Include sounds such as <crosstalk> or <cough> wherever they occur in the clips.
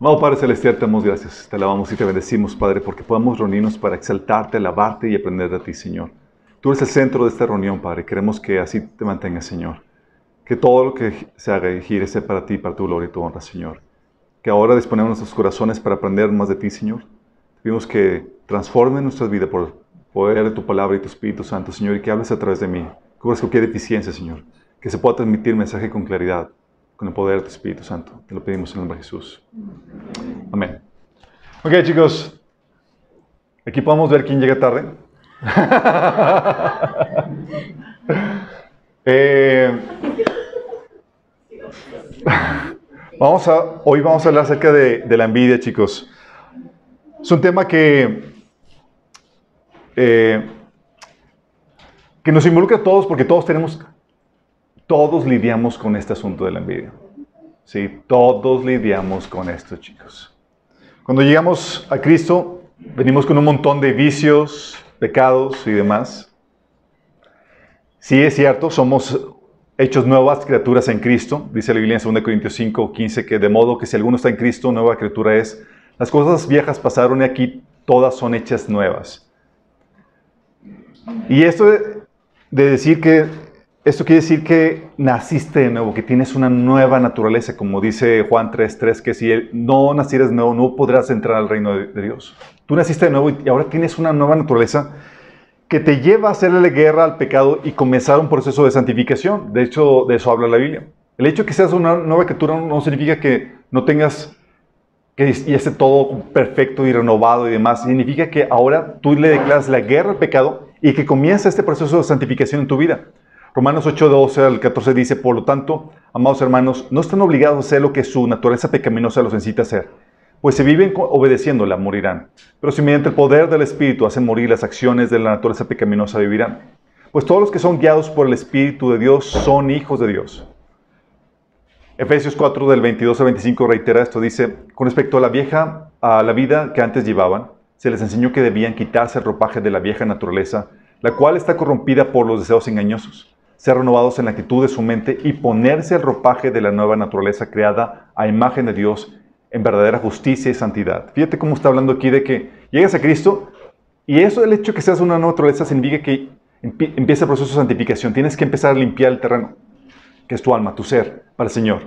Amado Padre Celestial, te damos gracias, te alabamos y te bendecimos, Padre, porque podemos reunirnos para exaltarte, alabarte y aprender de ti, Señor. Tú eres el centro de esta reunión, Padre. Queremos que así te mantengas, Señor. Que todo lo que se haga gire sea para ti, para tu gloria y tu honra, Señor. Que ahora disponemos nuestros corazones para aprender más de ti, Señor. Pedimos que transforme nuestras vidas por poder de tu palabra y tu Espíritu Santo, Señor, y que hables a través de mí. Cubras cualquier deficiencia, Señor. Que se pueda transmitir el mensaje con claridad con el poder de tu Espíritu Santo. Te lo pedimos en el nombre de Jesús. Amén. Ok, chicos. Aquí podemos ver quién llega tarde. <laughs> eh, vamos a, hoy vamos a hablar acerca de, de, la envidia, chicos. Es un tema que, eh, que nos involucra a todos porque todos tenemos todos lidiamos con este asunto de la envidia. Sí, todos lidiamos con esto, chicos. Cuando llegamos a Cristo, venimos con un montón de vicios, pecados y demás. Sí, es cierto, somos hechos nuevas criaturas en Cristo. Dice la Biblia en 2 Corintios 5, 15, que de modo que si alguno está en Cristo, nueva criatura es. Las cosas viejas pasaron y aquí todas son hechas nuevas. Y esto de, de decir que esto quiere decir que naciste de nuevo, que tienes una nueva naturaleza, como dice Juan 3.3, que si no nacieras nuevo no podrás entrar al reino de, Dios. Tú naciste de nuevo y ahora tienes una nueva naturaleza que te lleva a hacerle guerra al pecado y comenzar un proceso de santificación. De hecho, de eso habla la Biblia. El hecho de que seas una nueva criatura no significa que no tengas, que ya esté todo perfecto y renovado y demás. Significa que ahora tú le declaras la guerra al pecado y que comienza este proceso de santificación en tu vida. Romanos 8, 12 al 14 dice, por lo tanto, amados hermanos, no están obligados a hacer lo que su naturaleza pecaminosa los incita a hacer, pues si viven obedeciéndola, morirán. Pero si mediante el poder del Espíritu hacen morir las acciones de la naturaleza pecaminosa, vivirán. Pues todos los que son guiados por el Espíritu de Dios son hijos de Dios. Efesios 4 del 22 al 25 reitera esto, dice, con respecto a la vieja, a la vida que antes llevaban, se les enseñó que debían quitarse el ropaje de la vieja naturaleza, la cual está corrompida por los deseos engañosos ser renovados en la actitud de su mente y ponerse el ropaje de la nueva naturaleza creada a imagen de Dios en verdadera justicia y santidad. Fíjate cómo está hablando aquí de que llegas a Cristo y eso, el hecho de que seas una nueva naturaleza, significa que empieza el proceso de santificación. Tienes que empezar a limpiar el terreno, que es tu alma, tu ser, para el Señor.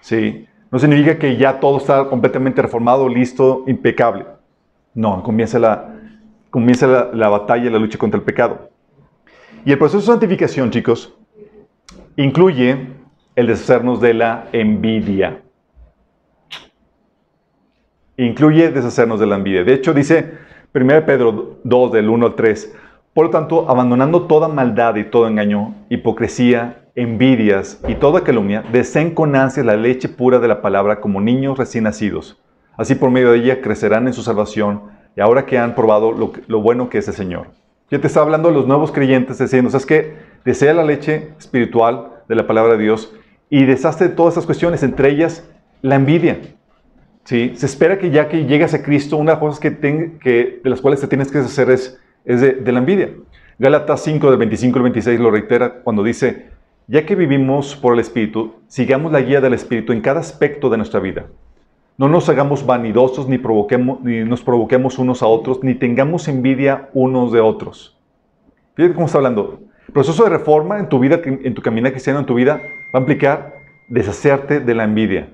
¿Sí? No significa que ya todo está completamente reformado, listo, impecable. No, comienza la, comienza la, la batalla, la lucha contra el pecado. Y el proceso de santificación, chicos, incluye el deshacernos de la envidia. Incluye deshacernos de la envidia. De hecho, dice 1 Pedro 2, del 1 al 3, por lo tanto, abandonando toda maldad y todo engaño, hipocresía, envidias y toda calumnia, deseen con ansias la leche pura de la palabra como niños recién nacidos. Así por medio de ella crecerán en su salvación y ahora que han probado lo, lo bueno que es el Señor. Ya te está hablando de los nuevos creyentes diciendo, ¿sabes qué? Desea la leche espiritual de la palabra de Dios y deshazte de todas estas cuestiones, entre ellas la envidia. ¿Sí? Se espera que ya que llegas a Cristo, una de las cosas que, de las cuales te tienes que deshacer es, es de, de, la envidia. Gálatas 5, del 25 al 26 lo reitera cuando dice, ya que vivimos por el Espíritu, sigamos la guía del Espíritu en cada aspecto de nuestra vida. No nos hagamos vanidosos ni, provoquemos, ni nos provoquemos unos a otros, ni tengamos envidia unos de otros. Fíjate cómo está hablando. El proceso de reforma en tu vida, en tu camino cristiano, en tu vida, va a implicar deshacerte de la envidia.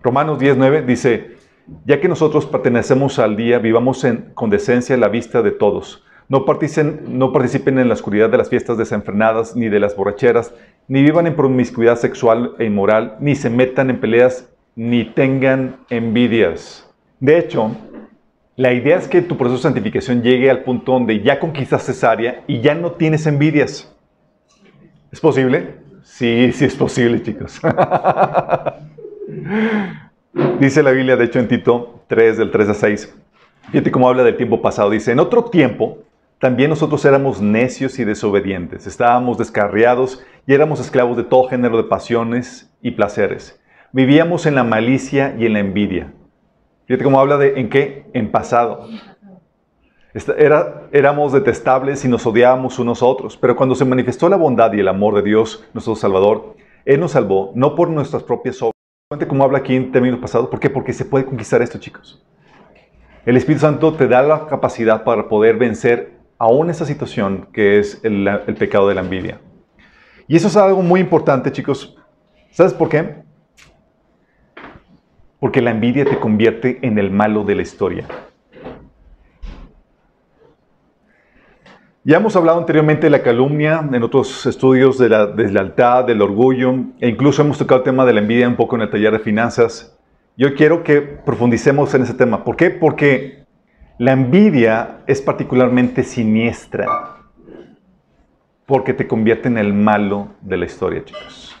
Romanos 10.9 dice, ya que nosotros pertenecemos al día, vivamos en, con decencia la vista de todos. No participen, no participen en la oscuridad de las fiestas desenfrenadas, ni de las borracheras, ni vivan en promiscuidad sexual e inmoral, ni se metan en peleas ni tengan envidias. De hecho, la idea es que tu proceso de santificación llegue al punto donde ya conquistaste esa área y ya no tienes envidias. ¿Es posible? Sí, sí es posible, chicos. <laughs> dice la Biblia, de hecho, en Tito 3, del 3 a 6. Fíjate cómo habla del tiempo pasado. Dice, en otro tiempo, también nosotros éramos necios y desobedientes. Estábamos descarriados y éramos esclavos de todo género de pasiones y placeres Vivíamos en la malicia y en la envidia. Fíjate cómo habla de en qué? En pasado. Éramos detestables y nos odiábamos unos a otros, pero cuando se manifestó la bondad y el amor de Dios, nuestro Salvador, Él nos salvó no por nuestras propias obras, como habla aquí en términos pasados. ¿Por qué? Porque se puede conquistar esto, chicos. El Espíritu Santo te da la capacidad para poder vencer aún esa situación que es el pecado de la envidia. Y eso es algo muy importante, chicos. ¿Sabes por qué? Porque la envidia te convierte en el malo de la historia. Ya hemos hablado anteriormente de la calumnia, en otros estudios de la deslealtad, del orgullo, e incluso hemos tocado el tema de la envidia un poco en el taller de finanzas. Yo quiero que profundicemos en ese tema. ¿Por qué? Porque la envidia es particularmente siniestra, porque te convierte en el malo de la historia, chicos.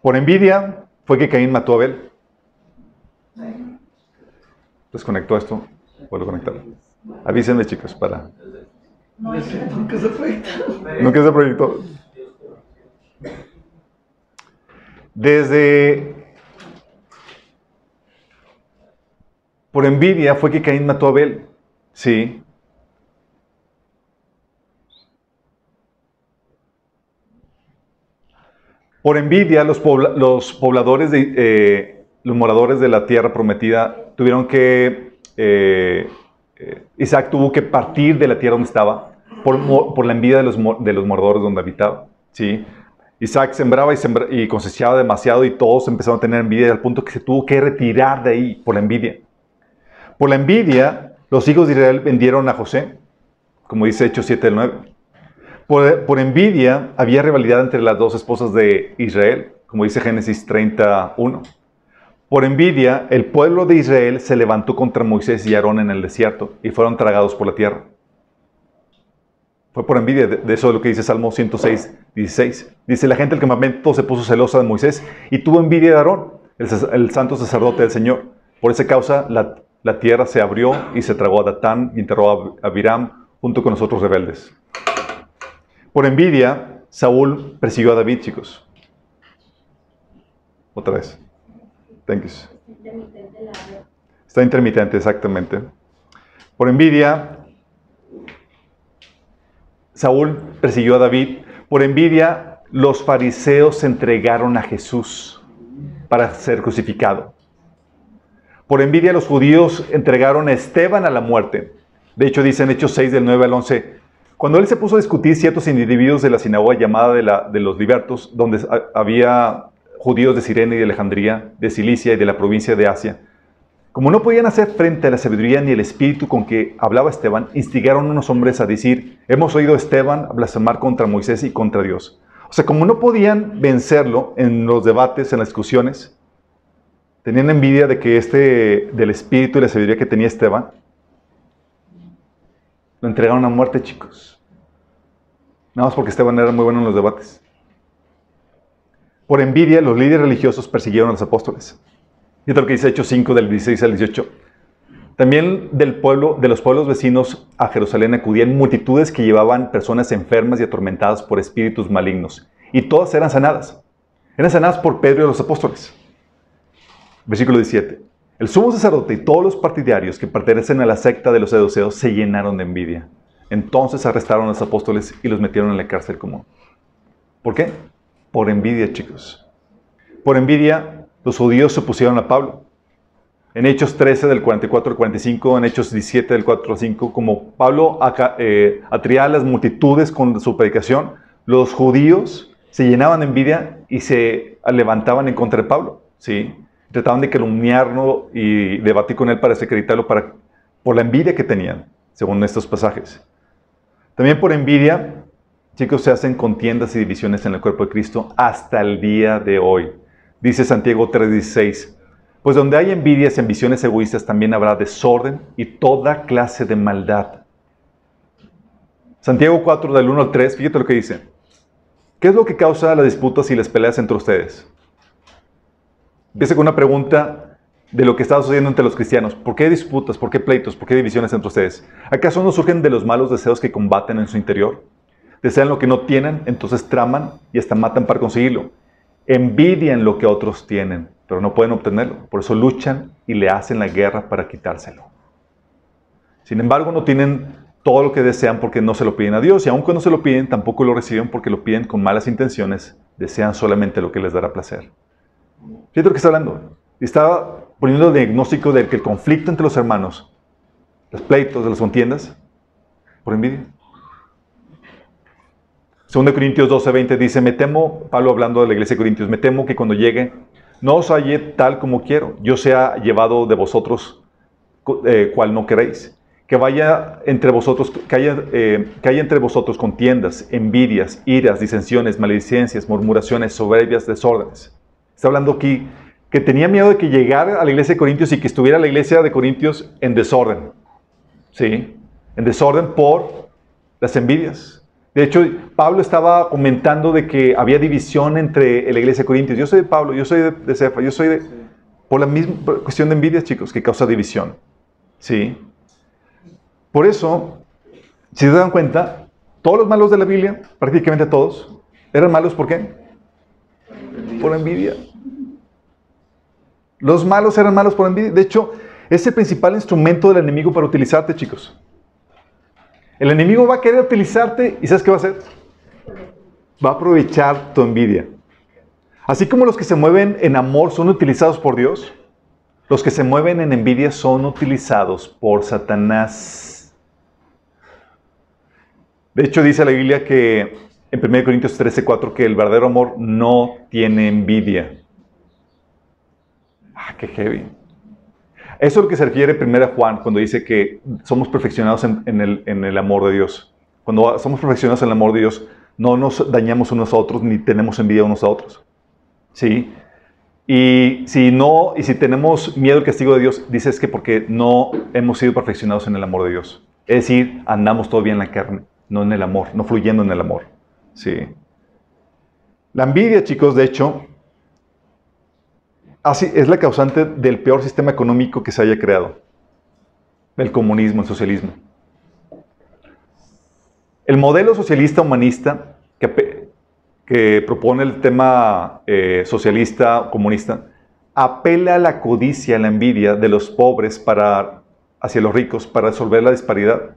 Por envidia fue que Caín mató a Abel. Desconectó esto. Vuelvo a conectarlo. Avísenme, chicos, para. nunca se proyectó. Nunca se proyectó. Desde. Por envidia fue que Caín mató a Abel. Sí. Por envidia, los, pobladores de. Eh, los moradores de la tierra prometida tuvieron que eh, eh, Isaac tuvo que partir de la tierra donde estaba por, la envidia de los, de los moradores donde habitaba. ¿sí? Isaac sembraba y, y cosechaba demasiado y todos empezaron a tener envidia al punto que se tuvo que retirar de ahí por la envidia. Por la envidia, los hijos de Israel vendieron a José, como dice Hechos 7 del 9. Por, envidia había rivalidad entre las dos esposas de Israel, como dice Génesis 31. Por envidia, el pueblo de Israel se levantó contra Moisés y Aarón en el desierto y fueron tragados por la tierra. Fue por envidia, de, eso es lo que dice Salmo 106, 16. Dice, la gente del campamento se puso celosa de Moisés y tuvo envidia de Aarón, el, santo sacerdote del Señor. Por esa causa, la, tierra se abrió y se tragó a Datán y enterró a Abiram junto con los otros rebeldes. Por envidia, Saúl persiguió a David, chicos. Otra vez. Thank Está intermitente, exactamente. Por envidia, Saúl persiguió a David. Por envidia, los fariseos se entregaron a Jesús para ser crucificado. Por envidia, los judíos entregaron a Esteban a la muerte. De hecho, dice en Hechos 6, del 9 al 11, cuando él se puso a discutir ciertos individuos de la sinagoga llamada de, los libertos, donde había judíos de Sirene y de Alejandría, de Cilicia y de la provincia de Asia. Como no podían hacer frente a la sabiduría ni el espíritu con que hablaba Esteban, instigaron a unos hombres a decir, hemos oído a Esteban blasfemar contra Moisés y contra Dios. O sea, como no podían vencerlo en los debates, en las discusiones, tenían envidia de que este, del espíritu y la sabiduría que tenía Esteban, lo entregaron a muerte, chicos. Nada más porque Esteban era muy bueno en los debates. Por envidia, los líderes religiosos persiguieron a los apóstoles. Y lo que dice Hechos 5 del 16 al 18. También del pueblo, de los pueblos vecinos a Jerusalén acudían multitudes que llevaban personas enfermas y atormentadas por espíritus malignos. Y todas eran sanadas. Eran sanadas por Pedro y los apóstoles. Versículo 17. El sumo sacerdote y todos los partidarios que pertenecen a la secta de los seduceos se llenaron de envidia. Entonces arrestaron a los apóstoles y los metieron en la cárcel común. ¿Por qué? Por envidia, chicos. Por envidia, los judíos se opusieron a Pablo. En Hechos 13 del 44 al 45, en Hechos 17 del 4 al 5, como Pablo eh, a las multitudes con su predicación, los judíos se llenaban de envidia y se levantaban en contra de Pablo. ¿sí? Trataban de calumniarlo y debatir con él para desacreditarlo para, por la envidia que tenían, según estos pasajes. También por envidia, Chicos, se hacen contiendas y divisiones en el cuerpo de Cristo hasta el día de hoy. Dice Santiago 3:16, pues donde hay envidias y ambiciones egoístas también habrá desorden y toda clase de maldad. Santiago 4 del 1 al 3, fíjate lo que dice. ¿Qué es lo que causa las disputas y las peleas entre ustedes? Empieza con una pregunta de lo que está sucediendo entre los cristianos. ¿Por qué disputas? ¿Por qué pleitos? ¿Por qué divisiones entre ustedes? ¿Acaso no surgen de los malos deseos que combaten en su interior? Desean lo que no tienen, entonces traman y hasta matan para conseguirlo. Envidian lo que otros tienen, pero no pueden obtenerlo. Por eso luchan y le hacen la guerra para quitárselo. Sin embargo, no tienen todo lo que desean porque no se lo piden a Dios. Y aun cuando se lo piden, tampoco lo reciben porque lo piden con malas intenciones. Desean solamente lo que les dará placer. Fíjate lo que está hablando. Estaba poniendo el diagnóstico de que el conflicto entre los hermanos, los pleitos, las contiendas, por envidia. 2 Corintios 12, 20 dice, me temo, Pablo hablando de la iglesia de Corintios, me temo que cuando llegue no os halle tal como quiero, yo sea llevado de vosotros eh, cual no queréis. Que vaya entre vosotros, que haya, eh, que haya entre vosotros contiendas, envidias, iras, disensiones, maledicencias, murmuraciones, soberbias, desórdenes. Está hablando aquí que tenía miedo de que llegara a la iglesia de Corintios y que estuviera la iglesia de Corintios en desorden. ¿Sí? En desorden por las envidias, de hecho, Pablo estaba comentando de que había división entre la iglesia de Corintios. Yo soy de Pablo, yo soy de, Cefa, yo soy de... Por la misma cuestión de envidia, chicos, que causa división. ¿Sí? Por eso, si se dan cuenta, todos los malos de la Biblia, prácticamente todos, eran malos ¿por qué? Por envidia. Los malos eran malos por envidia. De hecho, es el principal instrumento del enemigo para utilizarte, chicos. El enemigo va a querer utilizarte y ¿sabes qué va a hacer? Va a aprovechar tu envidia. Así como los que se mueven en amor son utilizados por Dios, los que se mueven en envidia son utilizados por Satanás. De hecho, dice la Biblia que en 1 Corintios 13, 4 que el verdadero amor no tiene envidia. Ah, heavy. Eso es lo que se refiere primero a Juan cuando dice que somos perfeccionados en, el, amor de Dios. Cuando somos perfeccionados en el amor de Dios, no nos dañamos unos a otros ni tenemos envidia unos a otros. ¿Sí? Y si no, y si tenemos miedo al castigo de Dios, dices que porque no hemos sido perfeccionados en el amor de Dios. Es decir, andamos todavía en la carne, no en el amor, no fluyendo en el amor. Sí. La envidia, chicos, de hecho, Así es la causante del peor sistema económico que se haya creado. El comunismo, el socialismo. El modelo socialista humanista que, propone el tema eh, socialista comunista apela a la codicia, a la envidia de los pobres hacia los ricos para resolver la disparidad.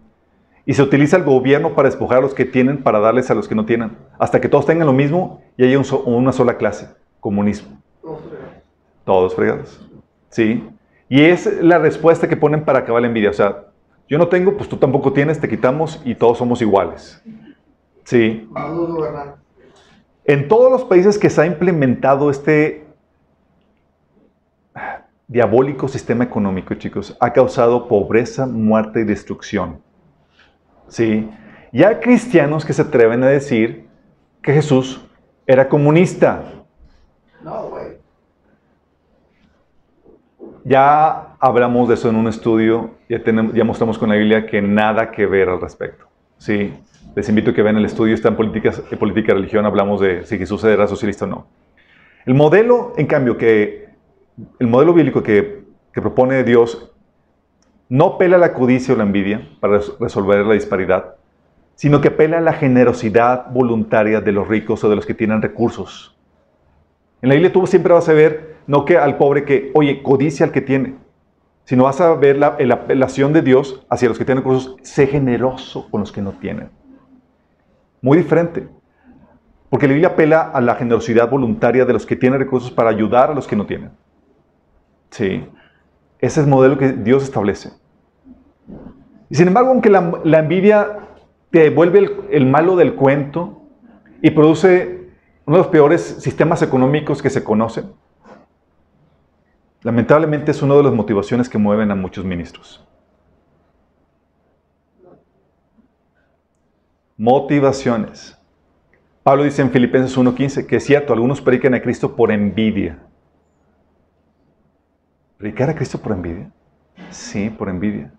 Y se utiliza el gobierno para despojar a los que tienen para darles a los que no tienen, hasta que todos tengan lo mismo y haya una sola clase, comunismo. Todos fregados. ¿Sí? Y es la respuesta que ponen para acabar la envidia. O sea, yo no tengo, pues tú tampoco tienes, te quitamos y todos somos iguales. ¿Sí? En todos los países que se ha implementado este diabólico sistema económico, chicos, ha causado pobreza, muerte y destrucción. ¿Sí? Y hay cristianos que se atreven a decir que Jesús era comunista. No, güey. Ya hablamos de eso en un estudio, ya, tenemos, ya mostramos con la Biblia que nada que ver al respecto. Sí, les invito a que vean el estudio, está en política, en política religión, hablamos de si Jesús era socialista o no. El modelo, en cambio, que el modelo bíblico que, que propone Dios no pela la codicia o la envidia para resolver la disparidad, sino que pela la generosidad voluntaria de los ricos o de los que tienen recursos. En la Biblia tú siempre vas a ver no que al pobre que, oye, codicia al que tiene, sino vas a ver la, la apelación de Dios hacia los que tienen recursos, sé generoso con los que no tienen. Muy diferente. Porque la Biblia apela a la generosidad voluntaria de los que tienen recursos para ayudar a los que no tienen. Sí. Ese es el modelo que Dios establece. Y sin embargo, aunque la, envidia te vuelve el, el, malo del cuento y produce uno de los peores sistemas económicos que se conocen, Lamentablemente es una de las motivaciones que mueven a muchos ministros. Motivaciones. Pablo dice en Filipenses 1.15 que es cierto, algunos predican a Cristo por envidia. ¿Predicar a Cristo por envidia? Sí, por envidia.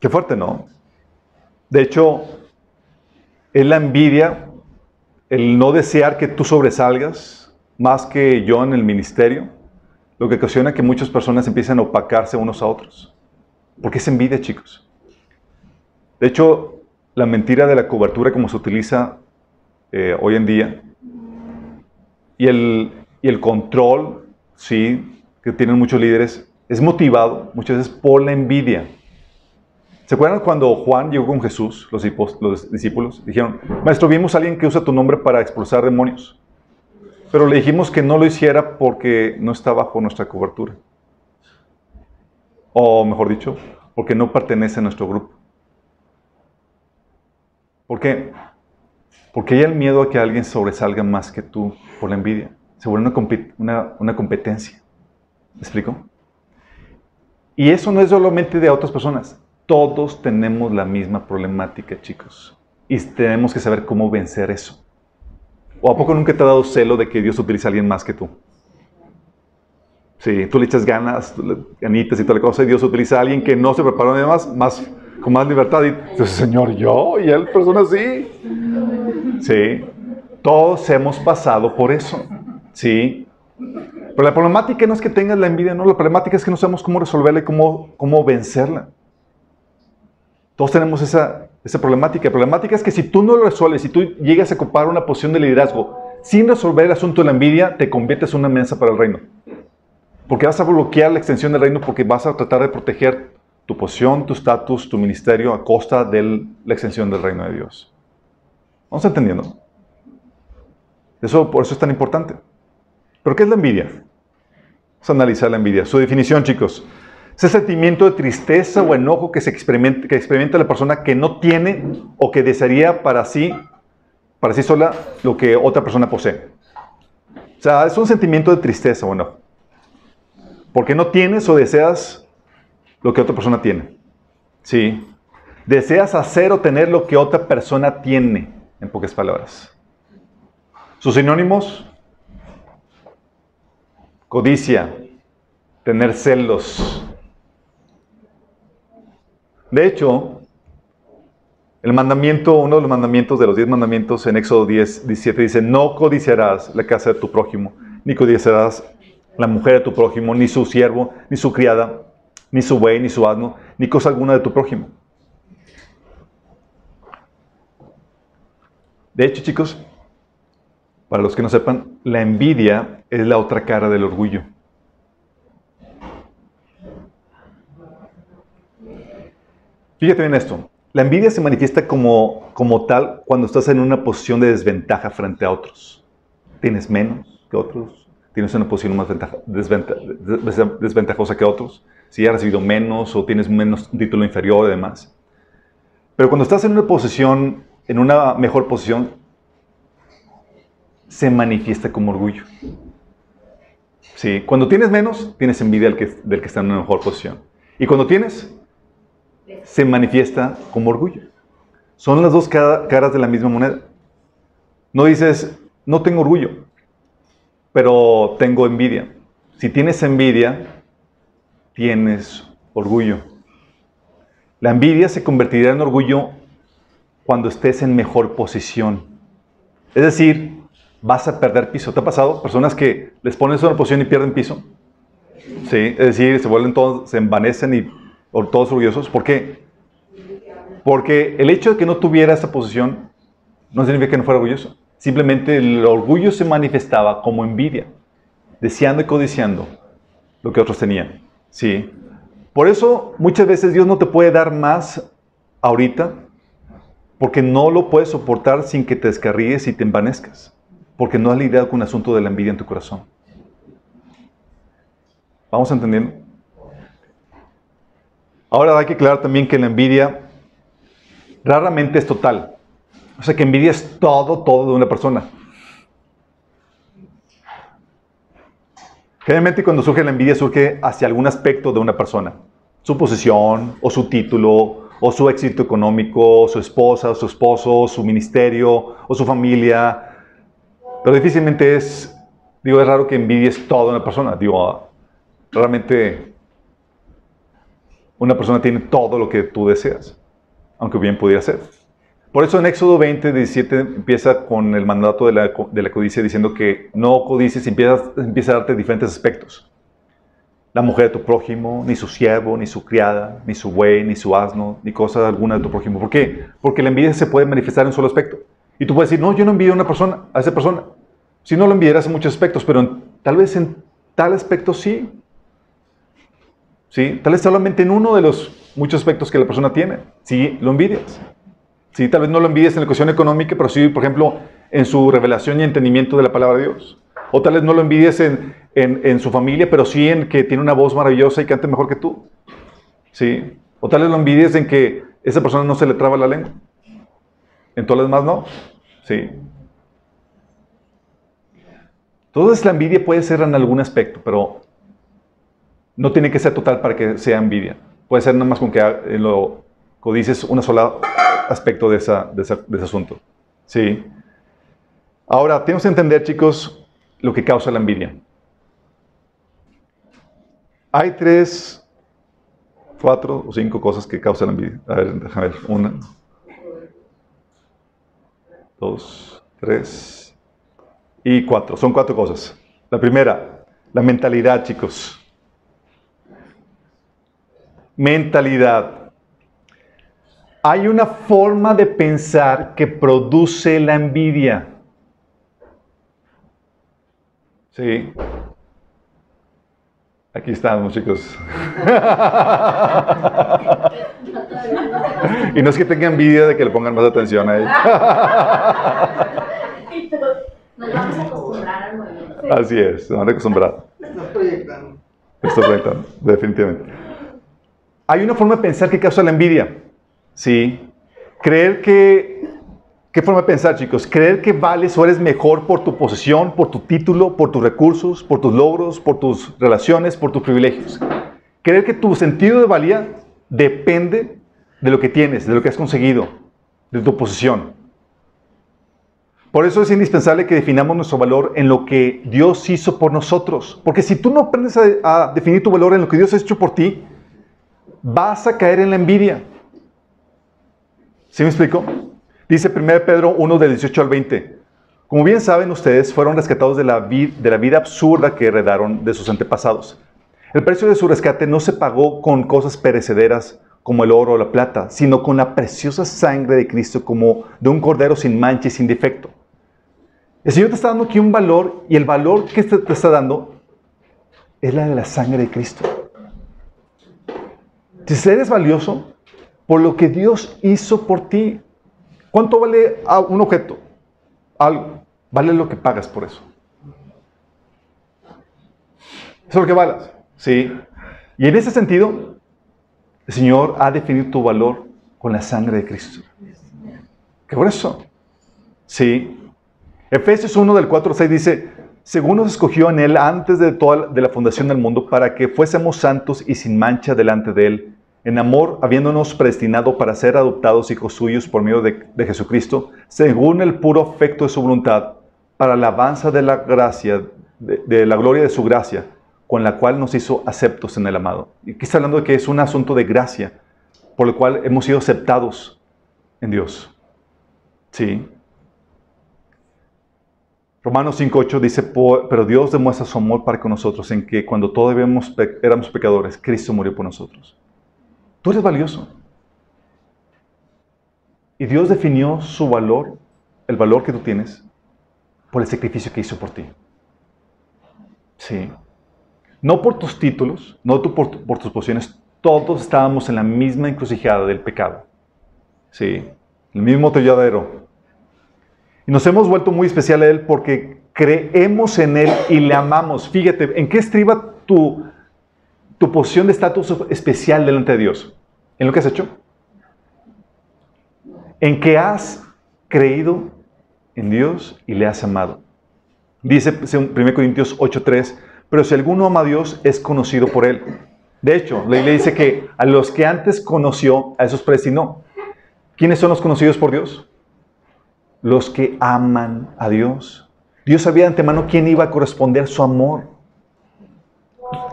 Qué fuerte, ¿no? De hecho, es la envidia el no desear que tú sobresalgas más que yo en el ministerio, lo que ocasiona que muchas personas empiecen a opacarse unos a otros. Porque es envidia, chicos. De hecho, la mentira de la cobertura como se utiliza eh, hoy en día y el, y el control, sí, que tienen muchos líderes, es motivado muchas veces por la envidia. ¿Se acuerdan cuando Juan llegó con Jesús, los, los discípulos? Dijeron, maestro, vimos a alguien que usa tu nombre para expulsar demonios. Pero le dijimos que no lo hiciera porque no está bajo nuestra cobertura. O mejor dicho, porque no pertenece a nuestro grupo. ¿Por qué? Porque hay el miedo a que alguien sobresalga más que tú por la envidia. Se vuelve una, una competencia. ¿Me explico? Y eso no es solamente de otras personas. Todos tenemos la misma problemática, chicos. Y tenemos que saber cómo vencer eso. ¿O a poco nunca te ha dado celo de que Dios utiliza a alguien más que tú? Sí, tú le echas ganas, ganitas y toda la cosa, y Dios utiliza a alguien que no se preparó ni más, más con más libertad. Y Señor, yo, y él, persona así. Sí, todos hemos pasado por eso. Sí. Pero la problemática no es que tengas la envidia, no, la problemática es que no sabemos cómo resolverla y cómo, cómo vencerla. Todos tenemos esa, esa problemática. La problemática es que si tú no lo resuelves, si tú llegas a ocupar una posición de liderazgo sin resolver el asunto de la envidia, te conviertes en una amenaza para el reino. Porque vas a bloquear la extensión del reino porque vas a tratar de proteger tu posición, tu estatus, tu ministerio a costa de la extensión del reino de Dios. ¿Vamos entendiendo? Eso, por eso es tan importante. ¿Pero qué es la envidia? Vamos a analizar la envidia. Su definición, chicos. Es el sentimiento de tristeza o enojo que, se experimenta la persona que no tiene o que desearía para sí, para sí sola, lo que otra persona posee. O sea, es un sentimiento de tristeza o enojo. Porque no tienes o deseas lo que otra persona tiene. Sí. Deseas hacer o tener lo que otra persona tiene, en pocas palabras. Sus sinónimos, codicia, tener celos. De hecho, el mandamiento, uno de los mandamientos de los diez mandamientos en Éxodo 10, 17 dice, no codiciarás la casa de tu prójimo, ni codiciarás la mujer de tu prójimo, ni su siervo, ni su criada, ni su buey, ni su asno, ni cosa alguna de tu prójimo. De hecho, chicos, para los que no sepan, la envidia es la otra cara del orgullo. Fíjate bien esto. La envidia se manifiesta como, como tal cuando estás en una posición de desventaja frente a otros. Tienes menos que otros, tienes una posición más desventajosa que otros, si has recibido menos o tienes menos un título inferior y demás. Pero cuando estás en una posición, en una mejor posición, se manifiesta como orgullo. Sí, cuando tienes menos, tienes envidia del que está en una mejor posición. Y cuando tienes, se manifiesta como orgullo. Son las dos caras de la misma moneda. No dices, no tengo orgullo pero tengo envidia. Si tienes envidia, tienes orgullo. La envidia se convertirá en orgullo cuando estés en mejor posición. Es decir, vas a perder piso. ¿Te ha pasado? Personas que les pones una posición y pierden piso. Sí, es decir, se vuelven todos, se envanecen y todos orgullosos. ¿Por qué? Porque el hecho de que no tuviera esa posición no significa que no fuera orgulloso. Simplemente el orgullo se manifestaba como envidia, deseando y codiciando lo que otros tenían. ¿Sí? Por eso muchas veces Dios no te puede dar más ahorita, porque no lo puedes soportar sin que te descarríes y te envanezcas, porque no has lidiado con un asunto de la envidia en tu corazón. ¿Vamos entendiendo? Ahora hay que aclarar también que la envidia raramente es total. O sea, que envidia es todo, todo de una persona. Generalmente cuando surge la envidia surge hacia algún aspecto de una persona. Su posición, o su título, o su éxito económico, su esposa, o su esposo, su ministerio, o su familia. Pero difícilmente es, digo, es raro que envidies toda una persona. Digo, realmente una persona tiene todo lo que tú deseas, aunque bien pudiera ser. Por eso en Éxodo 20, 17 empieza con el mandato de la, de la codicia diciendo que no codices y empieza, a darte diferentes aspectos. La mujer de tu prójimo, ni su siervo, ni su criada, ni su buey, ni su asno, ni cosa alguna de tu prójimo. ¿Por qué? Porque la envidia se puede manifestar en un solo aspecto. Y tú puedes decir, no, yo no envidio a una persona, a esa persona. Si no lo enviarás en muchos aspectos, pero tal vez en tal aspecto sí. ¿Sí? Tal vez solamente en uno de los muchos aspectos que la persona tiene. Sí, lo envidias. Sí, tal vez no lo envidias en la cuestión económica, pero sí, por ejemplo, en su revelación y entendimiento de la palabra de Dios. O tal vez no lo envidies en, en, su familia, pero sí en que tiene una voz maravillosa y canta mejor que tú. ¿Sí? O tal vez lo envidies en que esa persona no se le traba la lengua. En todas las demás no. Sí. Entonces la envidia puede ser en algún aspecto, pero no tiene que ser total para que sea envidia. Puede ser nada más con que lo codices un solo aspecto de, ese asunto. Sí. Ahora, tenemos que entender, chicos, lo que causa la envidia. Hay tres, cuatro o cinco cosas que causan la envidia. A ver, déjame ver. Una, dos, tres y cuatro. Son cuatro cosas. La primera, la mentalidad, chicos. Mentalidad. Hay una forma de pensar que produce la envidia. Sí. Aquí estamos, chicos. <laughs> y no es que tenga envidia de que le pongan más atención a él. Nos vamos a acostumbrar al movimiento. Así es, se van a acostumbrar. Estás proyectando. Estoy proyectando, definitivamente. Hay una forma de pensar que causa la envidia. Sí. Creer que ¿Qué forma de pensar, chicos? Creer que vales o eres mejor por tu posesión, por tu título, por tus recursos, por tus logros, por tus relaciones, por tus privilegios. Creer que tu sentido de valía depende de lo que tienes, de lo que has conseguido, de tu posesión. Por eso es indispensable que definamos nuestro valor en lo que Dios hizo por nosotros. Porque si tú no aprendes a, a definir tu valor en lo que Dios ha hecho por ti, vas a caer en la envidia. ¿Sí me explico? Dice 1 Pedro 1 del 18 al 20. Como bien saben ustedes, fueron rescatados de la, vida absurda que heredaron de sus antepasados. El precio de su rescate no se pagó con cosas perecederas como el oro o la plata, sino con la preciosa sangre de Cristo como de un cordero sin mancha y sin defecto. El Señor te está dando aquí un valor y el valor que te está dando es la de la sangre de Cristo. Si eres valioso por lo que Dios hizo por ti, ¿Cuánto vale un objeto? Algo. Vale lo que pagas por eso. Eso es lo que vales. Sí. Y en ese sentido, el Señor ha definido tu valor con la sangre de Cristo. ¿Qué por? Sí. Efesios 1 del 4 al 6 dice, según nos escogió en Él antes de, toda, de la fundación del mundo, para que fuésemos santos y sin mancha delante de Él en amor, habiéndonos predestinado para ser adoptados hijos suyos por medio de, Jesucristo, según el puro afecto de su voluntad, para la alabanza de la gracia, de, la gloria de su gracia, con la cual nos hizo aceptos en el amado. Y aquí está hablando de que es un asunto de gracia, por el cual hemos sido aceptados en Dios. Sí. Romanos 5.8 dice, pero Dios demuestra su amor para con nosotros en que cuando todavía éramos pecadores, Cristo murió por nosotros. Tú eres valioso. Y Dios definió su valor, el valor que tú tienes, por el sacrificio que hizo por ti. Sí. No por tus títulos, no por, por tus posiciones. Todos estábamos en la misma encrucijada del pecado. Sí. El mismo tolladero. Y nos hemos vuelto muy especial a Él porque creemos en Él y le amamos. Fíjate, ¿en qué estriba tu, tu posición de estatus especial delante de Dios. ¿En lo que has hecho? En que has creído en Dios y le has amado. Dice 1 Corintios 8:3, pero si alguno ama a Dios, es conocido por él. De hecho, la Biblia dice que a los que antes conoció, a esos predestinó. ¿Quiénes son los conocidos por Dios? Los que aman a Dios. Dios sabía de antemano quién iba a corresponder su amor.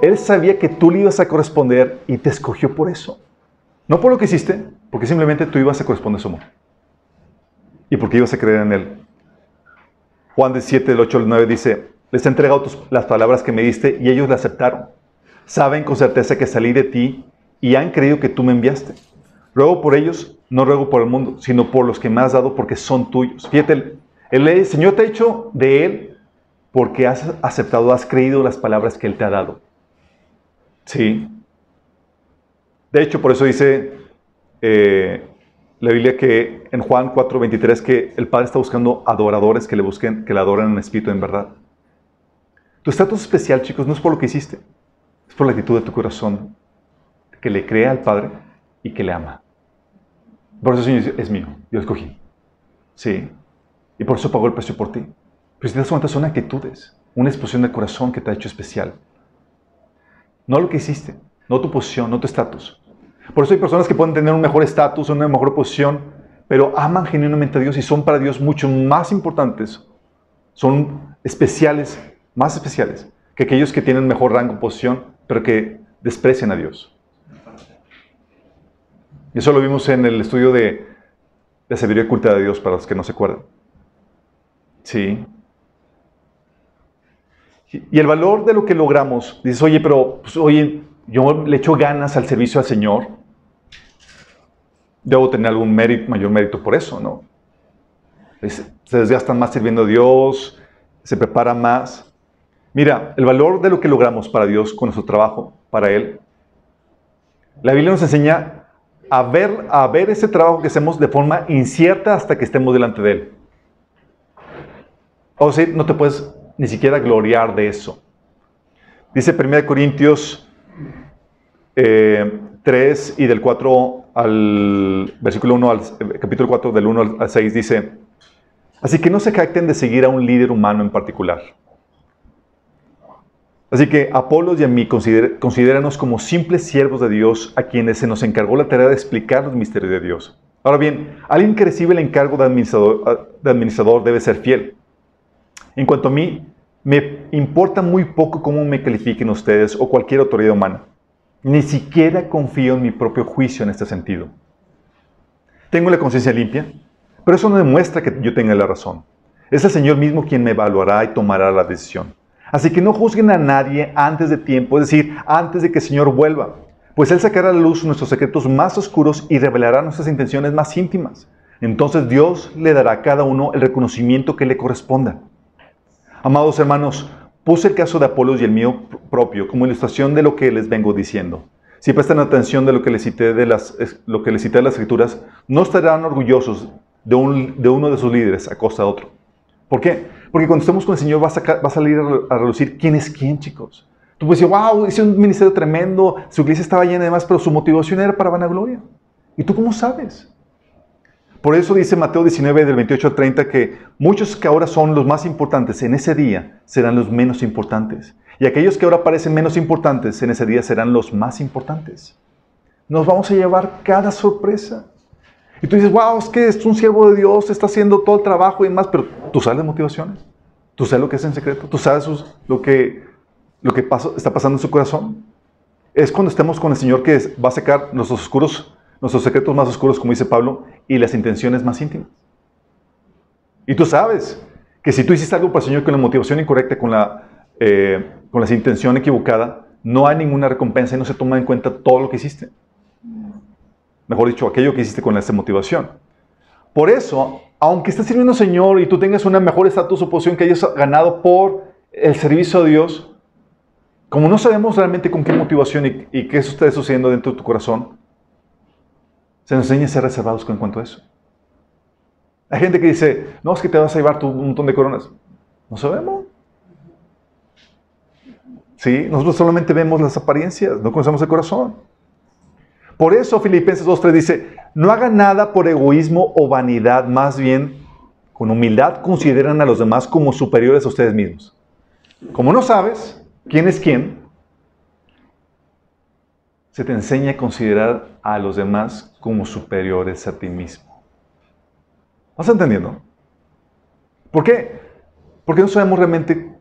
Él sabía que tú le ibas a corresponder y te escogió por eso. No por lo que hiciste, porque simplemente tú ibas a corresponder a su amor. Y porque ibas a creer en Él. Juan 17, del 8 al 9 dice, les he entregado las palabras que me diste y ellos la aceptaron. Saben con certeza que salí de ti y han creído que tú me enviaste. Ruego por ellos, no ruego por el mundo, sino por los que me has dado porque son tuyos. Fíjate, el Señor te ha hecho de Él porque has aceptado, has creído las palabras que Él te ha dado. Sí. De hecho, por eso dice eh, la Biblia que en Juan 4:23 que el Padre está buscando adoradores que le busquen, que le adoren en espíritu en verdad. Tu estatus especial, chicos, no es por lo que hiciste, es por la actitud de tu corazón, que le crea al Padre y que le ama. Por eso Señor es mío, yo escogí. Sí. Y por eso pagó el precio por ti. Pero si te das cuenta, son actitudes, una explosión del corazón que te ha hecho especial. No lo que hiciste, no tu posición, no tu estatus. Por eso hay personas que pueden tener un mejor estatus, una mejor posición, pero aman genuinamente a Dios y son para Dios mucho más importantes, son especiales, más especiales que aquellos que tienen mejor rango, posición, pero que desprecian a Dios. Y eso lo vimos en el estudio de la sabiduría oculta de Dios, para los que no se acuerdan. Sí. Y el valor de lo que logramos, dices, oye, pero, pues, oye, yo le echo ganas al servicio al Señor. Debo tener algún mayor mérito por eso, ¿no? se desgastan más sirviendo a Dios, se preparan más. Mira, el valor de lo que logramos para Dios con nuestro trabajo, para Él. La Biblia nos enseña a ver, a ver ese trabajo que hacemos de forma incierta hasta que estemos delante de Él. O sea, no te puedes ni siquiera gloriar de eso. Dice 1 Corintios 3 eh, y del 4 al versículo 1 al capítulo 4 del 1 al 6 dice, así que no se jacten de seguir a un líder humano en particular Así que Apolos y a mí considéranos como simples siervos de Dios a quienes se nos encargó la tarea de explicar los misterios de Dios. Ahora bien, alguien que recibe el encargo de administrador, de administrador debe ser fiel. En cuanto a mí, me importa muy poco cómo me califiquen ustedes o cualquier autoridad humana. Ni siquiera confío en mi propio juicio en este sentido. Tengo la conciencia limpia, pero eso no demuestra que yo tenga la razón. Es el Señor mismo quien me evaluará y tomará la decisión. Así que no juzguen a nadie antes de tiempo, es decir, antes de que el Señor vuelva, pues Él sacará a la luz nuestros secretos más oscuros y revelará nuestras intenciones más íntimas. Entonces Dios le dará a cada uno el reconocimiento que le corresponda. Amados hermanos, puse el caso de Apolos y el mío propio como ilustración de lo que les vengo diciendo. Si prestan atención de lo que les cité de las, lo que les cité las escrituras, no estarán orgullosos de, un, de uno de sus líderes a costa de otro. ¿Por qué? Porque cuando estemos con el Señor va a, salir a, relucir quién es quién, chicos. Tú puedes decir, wow, hice un ministerio tremendo, su iglesia estaba llena de más, pero su motivación era para vanagloria. ¿Y tú cómo sabes? Por eso dice Mateo 19, del 28 al 30, que muchos que ahora son los más importantes en ese día serán los menos importantes. Y aquellos que ahora parecen menos importantes en ese día serán los más importantes. Nos vamos a llevar cada sorpresa. Y tú dices, wow, es que es un siervo de Dios, está haciendo todo el trabajo y demás, pero tú sabes las motivaciones. Tú sabes lo que es en secreto. Tú sabes lo que, lo que está pasando en su corazón. Es cuando estemos con el Señor que va a sacar nuestros oscuros, nuestros secretos más oscuros, como dice Pablo, y las intenciones más íntimas. Y tú sabes que si tú hiciste algo para el Señor con la motivación incorrecta, con la, eh, con la intención equivocada, no hay ninguna recompensa y no se toma en cuenta todo lo que hiciste mejor dicho, aquello que hiciste con esa motivación. Por eso, aunque estés sirviendo al Señor y tú tengas una mejor estatus o posición que hayas ganado por el servicio a Dios, como no sabemos realmente con qué motivación y, qué está sucediendo dentro de tu corazón, se nos enseña a ser reservados con cuanto a eso. Hay gente que dice, no, es que te vas a llevar tu, un montón de coronas. No sabemos. Sí, nosotros solamente vemos las apariencias, no conocemos el corazón. Por eso Filipenses 2.3 dice, no hagan nada por egoísmo o vanidad, más bien con humildad consideran a los demás como superiores a ustedes mismos. Como no sabes quién es quién, se te enseña a considerar a los demás como superiores a ti mismo. ¿Vas entendiendo? ¿Por qué? Porque no sabemos realmente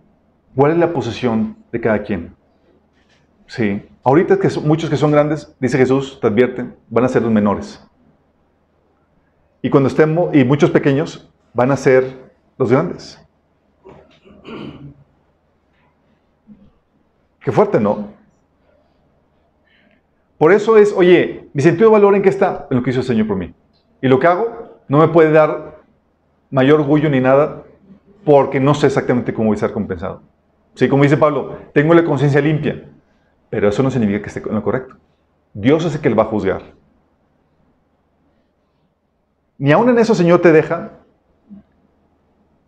cuál es la posición de cada quien. Sí. Ahorita que muchos que son grandes, dice Jesús, te advierten, van a ser los menores. Y cuando estemos, y muchos pequeños van a ser los grandes. Qué fuerte, ¿no? Por eso es, oye, mi sentido de valor en qué está? En lo que hizo el Señor por mí. Y lo que hago no me puede dar mayor orgullo ni nada porque no sé exactamente cómo voy a ser compensado. Sí, como dice Pablo, tengo la conciencia limpia. Pero eso no significa que esté en lo correcto. Dios es el que le va a juzgar. Ni aún en eso, Señor, te deja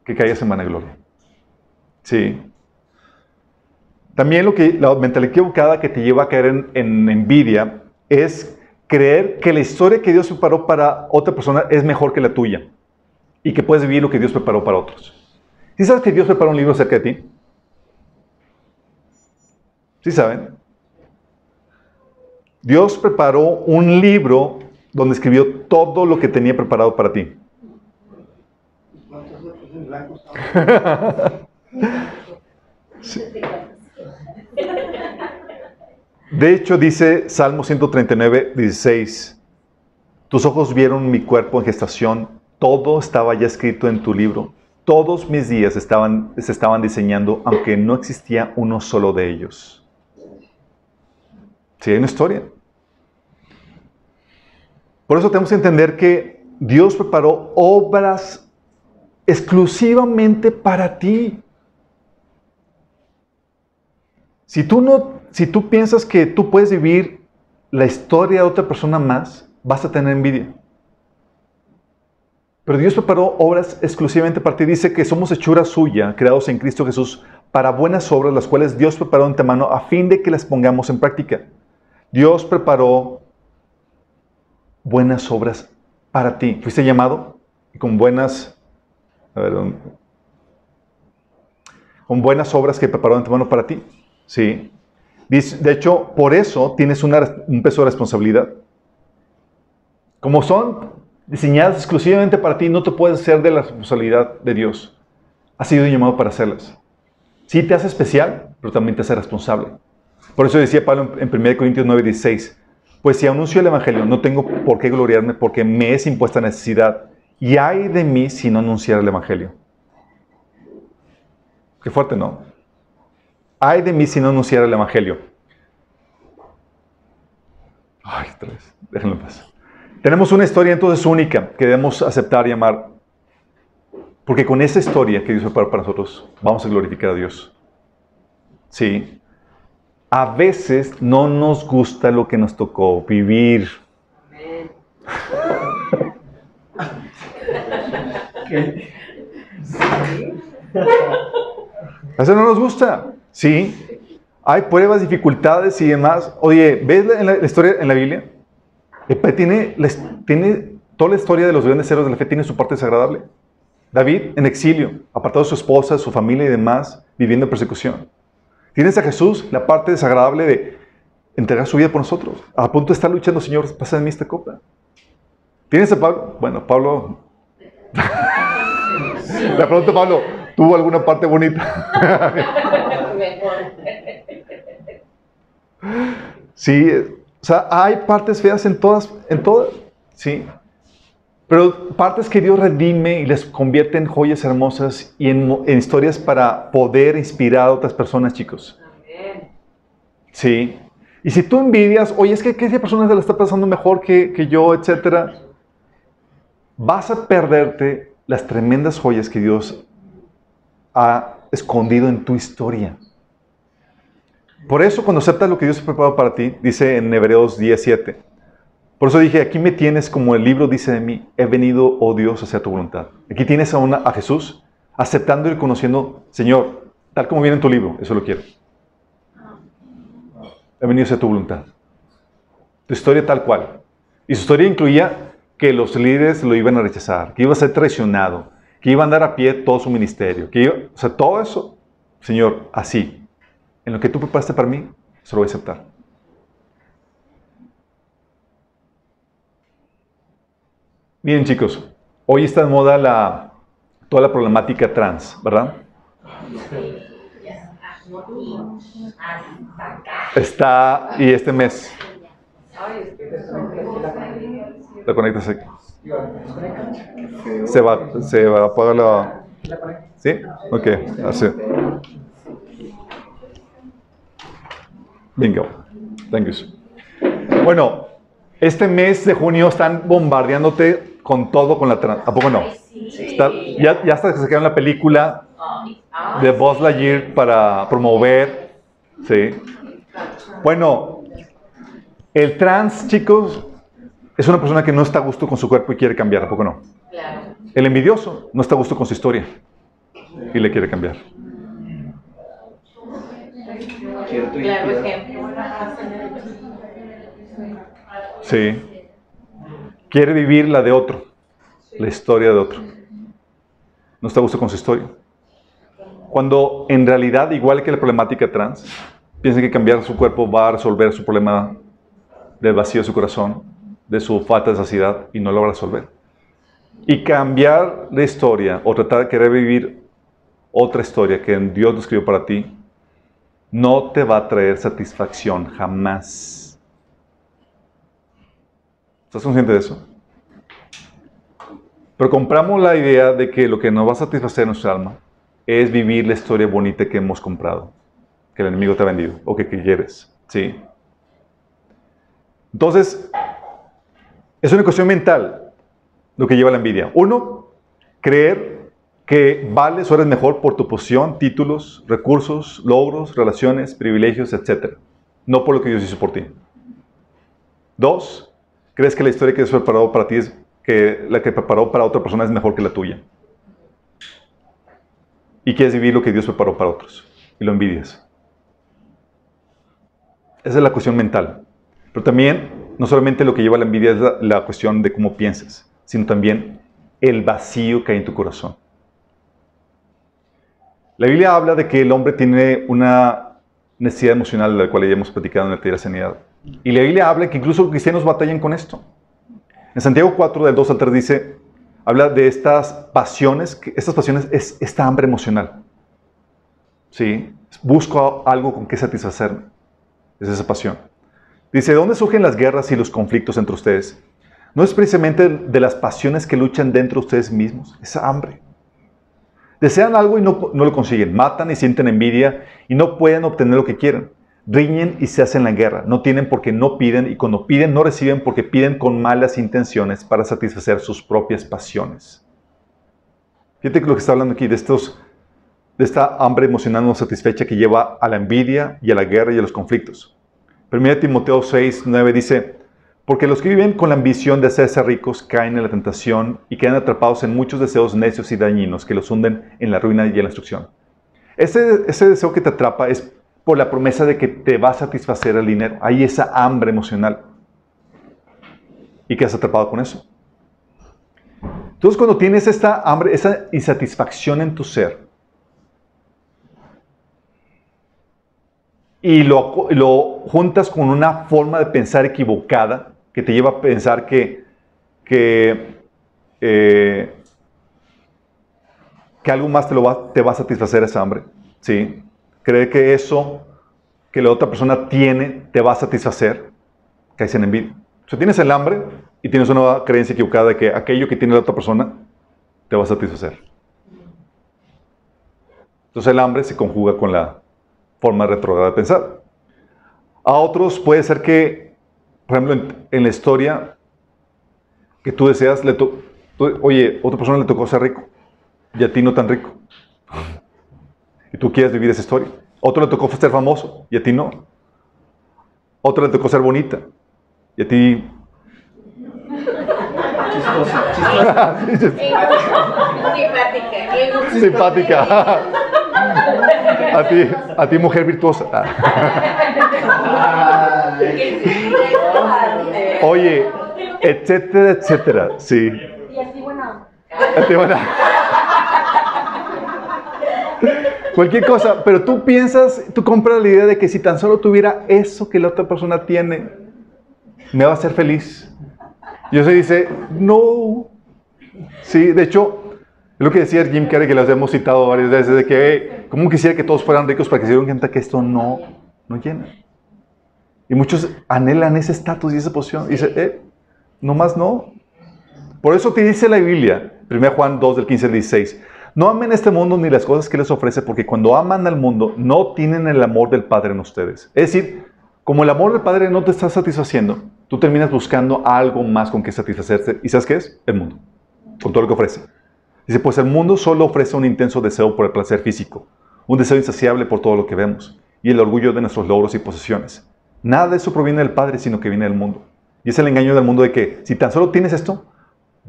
que caigas en vanagloria. Sí. También lo que, la mentalidad equivocada que te lleva a caer en, en envidia es creer que la historia que Dios preparó para otra persona es mejor que la tuya y que puedes vivir lo que Dios preparó para otros. ¿Sí sabes que Dios preparó un libro acerca de ti? ¿Sí saben? Dios preparó un libro donde escribió todo lo que tenía preparado para ti. De hecho, dice Salmo 139, 16, tus ojos vieron mi cuerpo en gestación, todo estaba ya escrito en tu libro, todos mis días estaban, se estaban diseñando, aunque no existía uno solo de ellos. Sí, hay una historia. Por eso tenemos que entender que Dios preparó obras exclusivamente para ti. Si tú, no, si tú piensas que tú puedes vivir la historia de otra persona más, vas a tener envidia. Pero Dios preparó obras exclusivamente para ti. Dice que somos hechura suya, creados en Cristo Jesús, para buenas obras, las cuales Dios preparó de antemano a fin de que las pongamos en práctica. Dios preparó buenas obras para ti. Fuiste llamado con buenas, con buenas obras que preparó de antemano para ti. Sí. De hecho, por eso tienes un peso de responsabilidad. Como son diseñadas exclusivamente para ti, no te puedes hacer de la responsabilidad de Dios. Has sido llamado para hacerlas. Sí te hace especial, pero también te hace responsable. Por eso decía Pablo en 1 Corintios 9, 16, pues si anuncio el Evangelio, no tengo por qué gloriarme porque me es impuesta necesidad. Y hay de mí si no anunciar el Evangelio. Qué fuerte, ¿no? Ay de mí si no anunciara el Evangelio. Ay, otra. Déjenlo pasar. Tenemos una historia entonces única que debemos aceptar y amar. Porque con esa historia que Dios preparó para nosotros, vamos a glorificar a Dios. Sí. A veces no nos gusta lo que nos tocó vivir. A veces no nos gusta. Sí, hay pruebas, dificultades y demás. Oye, ¿ves la, la, historia en la Biblia? Tiene, tiene, toda la historia de los grandes héroes de la fe tiene su parte desagradable. David en exilio, apartado de su esposa, su familia y demás, viviendo en persecución. Tienes a Jesús, la parte desagradable de entregar su vida por nosotros. A punto de estar luchando, Señor, pasa de mí esta copa. Tienes a Pablo, bueno, Pablo. <laughs> de pronto Pablo tuvo alguna parte bonita. <laughs> Sí, o sea, hay partes feas en todas, en todas, sí. Pero partes que Dios redime y les convierte en joyas hermosas y en, historias para poder inspirar a otras personas, chicos. Sí. Y si tú envidias, oye, es que, esa persona se la está pasando mejor que, que yo, etcétera, vas a perderte las tremendas joyas que Dios ha escondido en tu historia. Por eso, cuando aceptas lo que Dios ha preparado para ti, dice en Hebreos 17. Por eso dije, aquí me tienes como el libro dice de mí, he venido, oh Dios, hacia tu voluntad. Aquí tienes a, una, a Jesús aceptando y conociendo, Señor, tal como viene en tu libro, eso lo quiero. He venido hacia tu voluntad. Tu historia tal cual. Y su historia incluía que los líderes lo iban a rechazar, que iba a ser traicionado, que iba a andar a pie todo su ministerio, que iba, o sea, todo eso, Señor, así, en lo que tú preparaste para mí, se lo voy a aceptar. Miren chicos, hoy está en moda la, toda la problemática trans, ¿verdad? Está, y este mes. ¿Te conectas aquí? Se va, se va a apagar la... ¿Sí? Ok, así. Bingo. Thank. Bueno, este mes de junio están bombardeándote con todo con la trans. ¿A poco no? ya, ya hasta que sacaron la película de Buzz Lightyear para promover. Sí. Bueno, El trans, chicos, es una persona que no está a gusto con su cuerpo y quiere cambiar, ¿a poco no? Claro. El envidioso no está a gusto con su historia y le quiere cambiar. Cierto y Claro piedad. ejemplo. Sí. Quiere vivir la de otro, la historia de otro. No está a gusto con su historia. Cuando en realidad, igual que la problemática trans, piensa que cambiar su cuerpo va a resolver su problema del vacío de su corazón, de su falta de saciedad, y no lo va a resolver. Y cambiar de historia o tratar de querer vivir otra historia que Dios lo escribió para ti, no te va a traer satisfacción jamás. ¿Estás consciente de eso? Pero compramos la idea de que lo que nos va a satisfacer nuestra alma es vivir la historia bonita que hemos comprado, que el enemigo te ha vendido o que quieres. ¿sí? Entonces, es una cuestión mental lo que lleva a la envidia. Uno, creer que vales o eres mejor por tu posición, títulos, recursos, logros, relaciones, privilegios, etc. No por lo que Dios hizo por ti. Dos, crees que la historia que Dios preparó para ti es que la que preparó para otra persona es mejor que la tuya. Y quieres vivir lo que Dios preparó para otros. Y lo envidias. Esa es la cuestión mental. Pero también, no solamente lo que lleva a la envidia es la, la cuestión de cómo piensas, sino también el vacío que hay en tu corazón. La Biblia habla de que el hombre tiene una necesidad emocional de la cual ya hemos platicado en el taller de sanidad. Y la Biblia habla que incluso cristianos batallan con esto. En Santiago 4, del 2 al 3 dice, habla de estas pasiones, que estas pasiones es esta hambre emocional. ¿Sí? Busco algo con que satisfacerme. Es esa pasión. Dice, ¿de dónde surgen las guerras y los conflictos entre ustedes? No es precisamente de las pasiones que luchan dentro de ustedes mismos, esa hambre. Desean algo y no, no lo consiguen, matan y sienten envidia y no pueden obtener lo que quieren. Riñen y se hacen la guerra, no tienen porque no piden y cuando piden no reciben porque piden con malas intenciones para satisfacer sus propias pasiones. Fíjate que lo que está hablando aquí de, estos, de esta hambre emocional no satisfecha que lleva a la envidia y a la guerra y a los conflictos. 1 Timoteo 6, 9 dice, porque los que viven con la ambición de hacerse ricos caen en la tentación y quedan atrapados en muchos deseos necios y dañinos que los hunden en la ruina y en la destrucción. Ese, ese deseo que te atrapa es la promesa de que te va a satisfacer el dinero. Hay esa hambre emocional. ¿Y quedas atrapado con eso? Entonces cuando tienes esta hambre, esa insatisfacción en tu ser, y lo, lo juntas con una forma de pensar equivocada que te lleva a pensar que, que, eh, que algo más te, lo va, te va a satisfacer esa hambre. ¿sí? Creer que eso que la otra persona tiene te va a satisfacer, caes en envidia. O sea, tienes el hambre y tienes una creencia equivocada de que aquello que tiene la otra persona te va a satisfacer. Entonces el hambre se conjuga con la forma retrograda de pensar. A otros puede ser que, por ejemplo, en, la historia que tú deseas, le to- oye, otra persona le tocó ser rico y a ti no tan rico. Y tú quieres vivir esa historia. Otro le tocó ser famoso y a ti no. Otro le tocó ser bonita y a ti... Chistosa, chistosa. Simpática. Simpática. a, ti, a ti, mujer virtuosa. Oye, etcétera, etcétera. Sí. Y así, bueno. A ti, bueno. Cualquier cosa, pero tú piensas, tú compras la idea de que si tan solo tuviera eso que la otra persona tiene, me va a hacer feliz. Y eso dice, no. Sí, de hecho, es lo que decía Jim Carrey, que las hemos citado varias veces, de que, hey, ¿cómo quisiera que todos fueran ricos para que se dieran cuenta que esto no, no llena? Y muchos anhelan ese estatus y esa posición. Y dice, eh, no más no. Por eso te dice la Biblia, 1 Juan 2, del 15 al 16, no amen este mundo ni las cosas que les ofrece, porque cuando aman al mundo, no tienen el amor del Padre en ustedes. Es decir, como el amor del Padre no te está satisfaciendo, tú terminas buscando algo más con que satisfacerte. ¿Y sabes qué es? El mundo, con todo lo que ofrece. Dice, pues el mundo solo ofrece un intenso deseo por el placer físico, un deseo insaciable por todo lo que vemos, y el orgullo de nuestros logros y posesiones. Nada de eso proviene del Padre, sino que viene del mundo. Y es el engaño del mundo de que si tan solo tienes esto,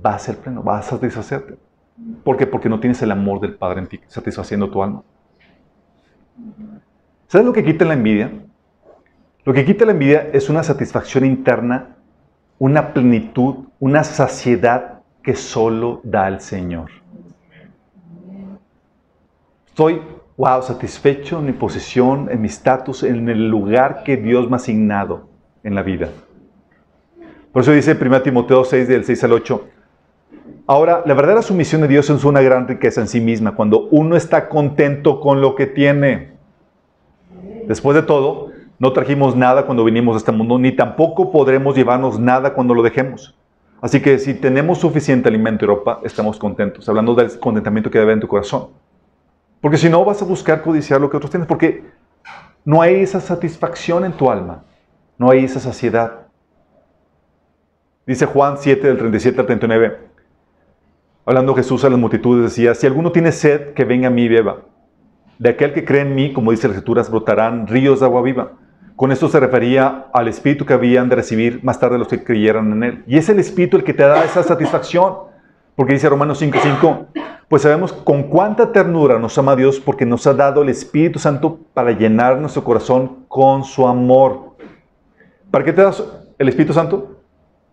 va a ser pleno, vas a satisfacerte. ¿Por qué? Porque no tienes el amor del Padre en ti, satisfaciendo tu alma. ¿Sabes lo que quita la envidia? Lo que quita la envidia es una satisfacción interna, una plenitud, una saciedad que solo da el Señor. Estoy, wow, satisfecho en mi posición, en mi estatus, en el lugar que Dios me ha asignado en la vida. Por eso dice 1 Timoteo 6, del 6 al 8. Ahora, la verdadera sumisión de Dios es una gran riqueza en sí misma, cuando uno está contento con lo que tiene. Después de todo, no trajimos nada cuando vinimos a este mundo, ni tampoco podremos llevarnos nada cuando lo dejemos. Así que si tenemos suficiente alimento y ropa, estamos contentos. Hablando del contentamiento que debe en tu corazón. Porque si no, vas a buscar codiciar lo que otros tienen, porque no hay esa satisfacción en tu alma, no hay esa saciedad. Dice Juan 7, del 37 al 39. Hablando Jesús a las multitudes, decía, si alguno tiene sed, que venga a mí y beba. De aquel que cree en mí, como dice las escrituras, brotarán ríos de agua viva. Con esto se refería al Espíritu que habían de recibir más tarde los que creyeran en Él. Y es el Espíritu el que te da esa satisfacción. Porque dice Romanos 5:5, pues sabemos con cuánta ternura nos ama Dios porque nos ha dado el Espíritu Santo para llenar nuestro corazón con su amor. ¿Para qué te das el Espíritu Santo?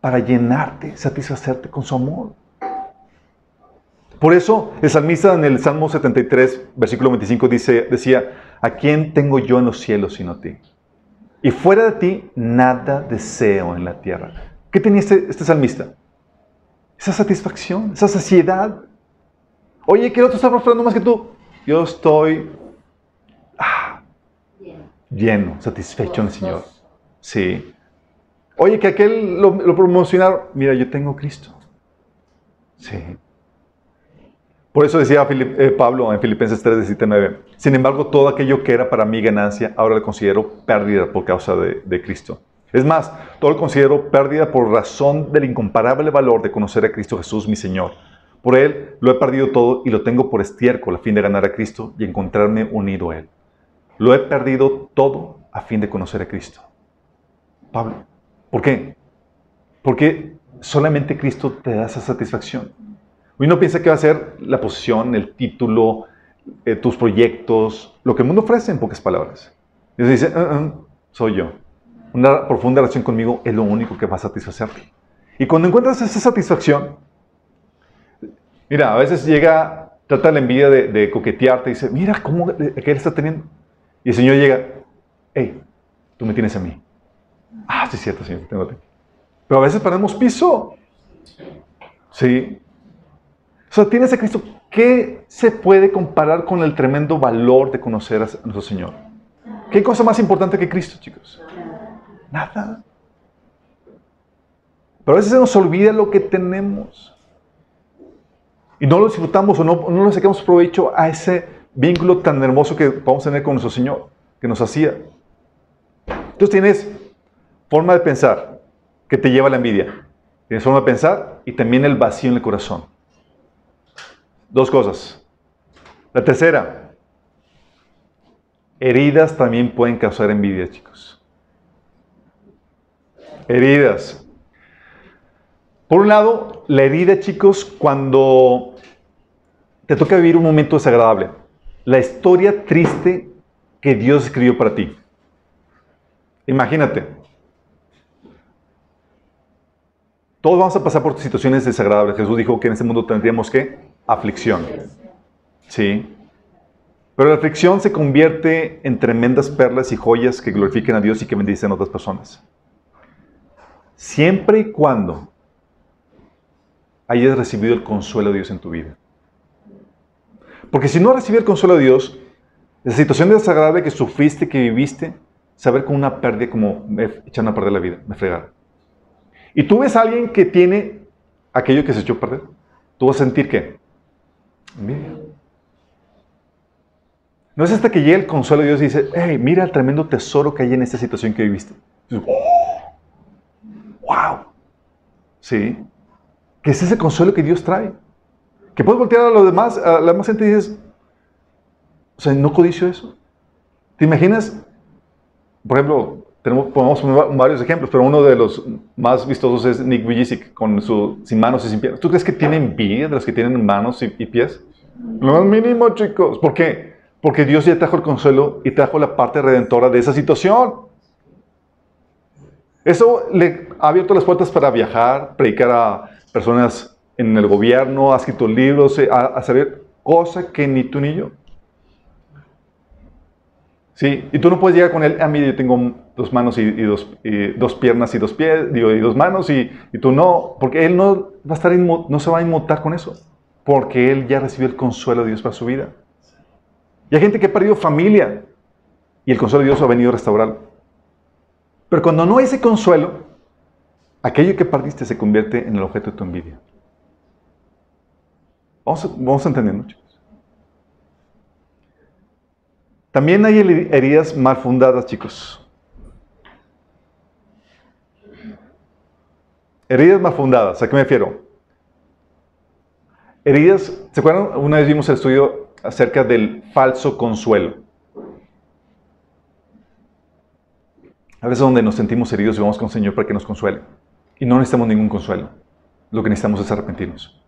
Para llenarte, satisfacerte con su amor. Por eso el salmista en el Salmo 73, versículo 25 dice, decía, ¿a quién tengo yo en los cielos sino a ti? Y fuera de ti, nada deseo en la tierra. ¿Qué tenía este, este salmista? Esa satisfacción, esa saciedad. Oye, otro está prosperando más que tú. Yo estoy ah, lleno, satisfecho en el Señor. Sí. Oye, que aquel lo, lo promocionaron. Mira, yo tengo Cristo. Sí. Por eso decía eh, Pablo en Filipenses 3, 17, 9. Sin embargo, todo aquello que era para mí ganancia, ahora lo considero pérdida por causa de, de Cristo. Es más, todo lo considero pérdida por razón del incomparable valor de conocer a Cristo Jesús, mi Señor. Por Él lo he perdido todo y lo tengo por estiércol a fin de ganar a Cristo y encontrarme unido a Él. Lo he perdido todo a fin de conocer a Cristo. Pablo, ¿por qué? Porque solamente Cristo te da esa satisfacción. Uno piensa que va a ser la posición, el título, eh, tus proyectos, lo que el mundo ofrece en pocas palabras. Y se dice, uh, uh, soy yo. Una profunda relación conmigo es lo único que va a satisfacerte. Y cuando encuentras esa satisfacción, mira, a veces llega, trata la envidia de, coquetearte y dice, mira cómo él está teniendo. Y el Señor llega, hey, tú me tienes a mí. Ah, sí cierto, Señor, tengo a ti. Pero a veces perdemos piso. Sí, o sea, tienes a Cristo. ¿Qué se puede comparar con el tremendo valor de conocer a nuestro Señor? ¿Qué cosa más importante que Cristo, chicos? Nada. Pero a veces se nos olvida lo que tenemos. Y no lo disfrutamos o no, no le sacamos provecho a ese vínculo tan hermoso que a tener con nuestro Señor, que nos hacía. Entonces tienes forma de pensar que te lleva a la envidia. Tienes forma de pensar y también el vacío en el corazón. Dos cosas. La tercera, heridas también pueden causar envidia, chicos. Heridas. Por un lado, la herida, chicos, cuando te toca vivir un momento desagradable. La historia triste que Dios escribió para ti. Imagínate. Todos vamos a pasar por situaciones desagradables. Jesús dijo que en este mundo tendríamos que aflicción. ¿Sí? Pero la aflicción se convierte en tremendas perlas y joyas que glorifiquen a Dios y que bendicen a otras personas. Siempre y cuando hayas recibido el consuelo de Dios en tu vida. Porque si no recibes el consuelo de Dios, la situación desagradable que sufriste, que viviste, saber con una pérdida como me echaron a perder la vida, me fregaron. Y tú ves a alguien que tiene aquello que se echó a perder. Tú vas a sentir que no es hasta que llega el consuelo de Dios y dice, hey, mira el tremendo tesoro que hay en esta situación que viviste. ¡Wow! ¿Sí? Que es ese consuelo que Dios trae. Que puedes voltear a los demás, a la demás gente y dices, o sea, no codicio eso. ¿Te imaginas? Por ejemplo, tenemos, podemos poner varios ejemplos, pero uno de los más vistosos es Nick Vujicic con su sin manos y sin pies. ¿Tú crees que tiene envidia de los que tienen manos y, y pies? Lo más mínimo, chicos. ¿Por qué? Porque Dios ya trajo el consuelo y trajo la parte redentora de esa situación. Eso le ha abierto las puertas para viajar, predicar a personas en el gobierno, ha escrito libros, a, a saber cosas que ni tú ni yo. Sí, y tú no puedes llegar con él, a mí yo tengo dos manos y, y dos, y dos piernas y dos pies, digo, y dos manos, y, y, tú no, porque él no va a estar no se va a inmutar con eso, porque él ya recibió el consuelo de Dios para su vida. Y hay gente que ha perdido familia, y el consuelo de Dios ha venido a restaurarlo. Pero cuando no hay ese consuelo, aquello que perdiste se convierte en el objeto de tu envidia. Vamos, vamos entendiendo, chicos. También hay heridas mal fundadas, chicos. Heridas mal fundadas, ¿a qué me refiero? Heridas, ¿se acuerdan? Una vez vimos el estudio acerca del falso consuelo. A veces donde nos sentimos heridos y vamos con el Señor para que nos consuele. Y no necesitamos ningún consuelo. Lo que necesitamos es arrepentirnos.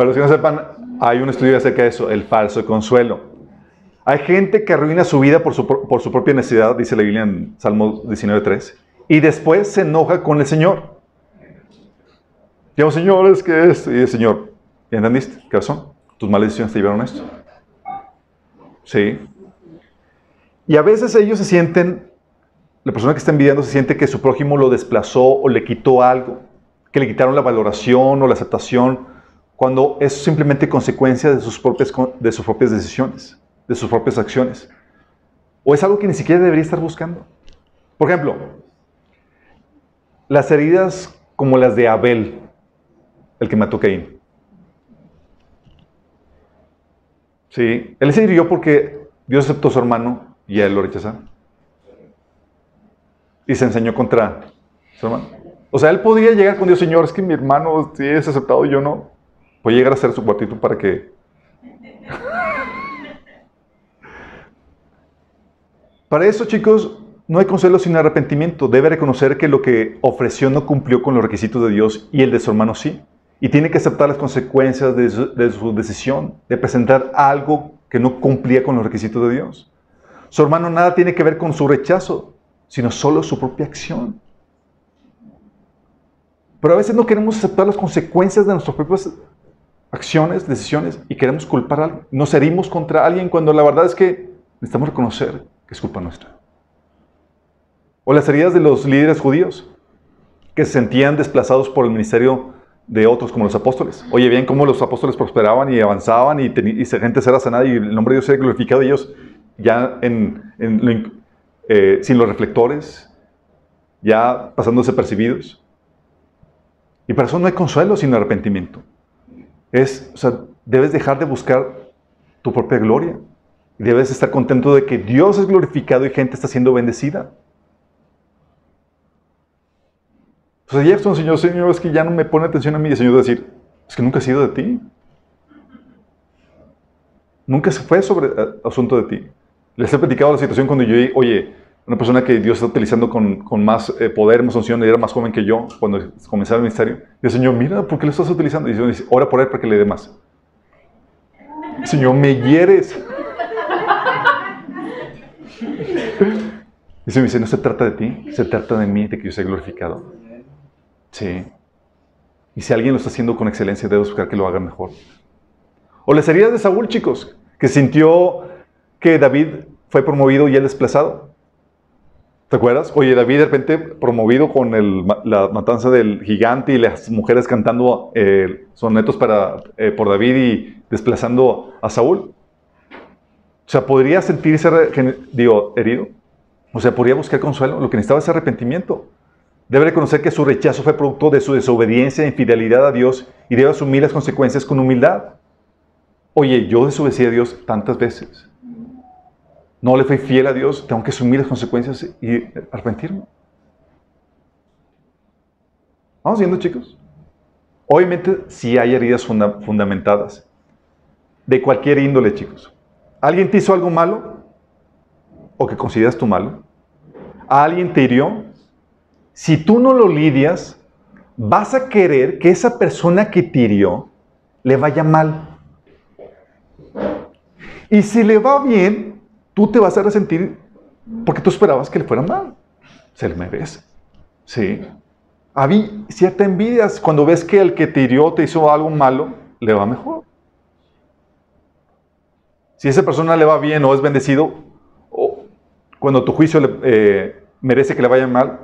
Para los que no sepan, hay un estudio acerca de eso, el falso consuelo. Hay gente que arruina su vida por su, por su propia necesidad, dice la Biblia en Salmo 19.3, y después se enoja con el Señor. Digamos, Señor, es que es, y el Señor, ¿ya entendiste? ¿Qué razón? Tus malas decisiones te llevaron a esto. Sí. Y a veces ellos se sienten, la persona que está envidiando se siente que su prójimo lo desplazó o le quitó algo, que le quitaron la valoración o la aceptación cuando es simplemente consecuencia de sus propias, de sus propias decisiones, de sus propias acciones. O es algo que ni siquiera debería estar buscando. Por ejemplo, las heridas como las de Abel, el que mató a Caín. Sí, él se hirió porque Dios aceptó a su hermano y a él lo rechazaron. Y se enseñó contra su hermano. O sea, él podía llegar con Dios, Señor, es que mi hermano sí es aceptado y yo no. A llegar a hacer su cuartito para que... para eso, chicos, no hay consuelo sin arrepentimiento. Debe reconocer que lo que ofreció no cumplió con los requisitos de Dios y el de su hermano sí. Y tiene que aceptar las consecuencias de su, de su decisión, de presentar algo que no cumplía con los requisitos de Dios. Su hermano nada tiene que ver con su rechazo, sino solo su propia acción. Pero a veces no queremos aceptar las consecuencias de nuestros propios acciones, decisiones y queremos culpar a alguien. Nos herimos contra alguien cuando la verdad es que necesitamos reconocer que es culpa nuestra. O las heridas de los líderes judíos que se sentían desplazados por el ministerio de otros como los apóstoles. Oye, bien cómo los apóstoles prosperaban y avanzaban y, y gente será sanada y el nombre de Dios era glorificado. Ellos ya en, en, eh, sin los reflectores, ya pasándose percibidos. Y para eso no hay consuelo sin arrepentimiento es, o sea, debes dejar de buscar tu propia gloria. Y debes estar contento de que Dios es glorificado y gente está siendo bendecida. Entonces Jefferson, Señor, Señor, es que ya no me pone atención a mí. Y el Señor decir, es que nunca ha sido de ti. Nunca se fue sobre eh, asunto de ti. Les he platicado la situación cuando yo, oye, una persona que Dios está utilizando con, más eh, poder, más unción, era más joven que yo cuando comenzaba el ministerio. Y el Señor, mira, ¿por qué lo estás utilizando? Y dice, ora por él para que le dé más. Señor, me hieres. <laughs> Y se me dice, no se trata de ti, se trata de mí, de que yo sea glorificado. Sí. Y si alguien lo está haciendo con excelencia, debo buscar que lo haga mejor. O las heridas de Saúl, chicos, que sintió que David fue promovido y él desplazado. ¿Te acuerdas? Oye, David de repente promovido con la matanza del gigante y las mujeres cantando eh, sonetos para, eh, por David y desplazando a Saúl. O sea, podría sentirse, digo, herido. O sea, podría buscar consuelo. Lo que necesitaba es arrepentimiento. Debe reconocer que su rechazo fue producto de su desobediencia e infidelidad a Dios y debe asumir las consecuencias con humildad. Oye, yo desobedecí a Dios tantas veces no le fui fiel a Dios, tengo que asumir las consecuencias y arrepentirme. Vamos viendo, chicos. Obviamente, sí hay heridas fundamentadas. de cualquier índole, chicos. ¿Alguien te hizo algo malo? ¿O que consideras tú malo? ¿Alguien te hirió? Si tú no lo lidias, vas a querer que esa persona que te hirió le vaya mal. Y si le va bien, tú te vas a resentir porque tú esperabas que le fuera mal. Se le merece. Sí. Había cierta envidia cuando ves que el que te hirió te hizo algo malo, le va mejor. Si esa persona le va bien o es bendecido, o cuando tu juicio le, eh, merece que le vaya mal,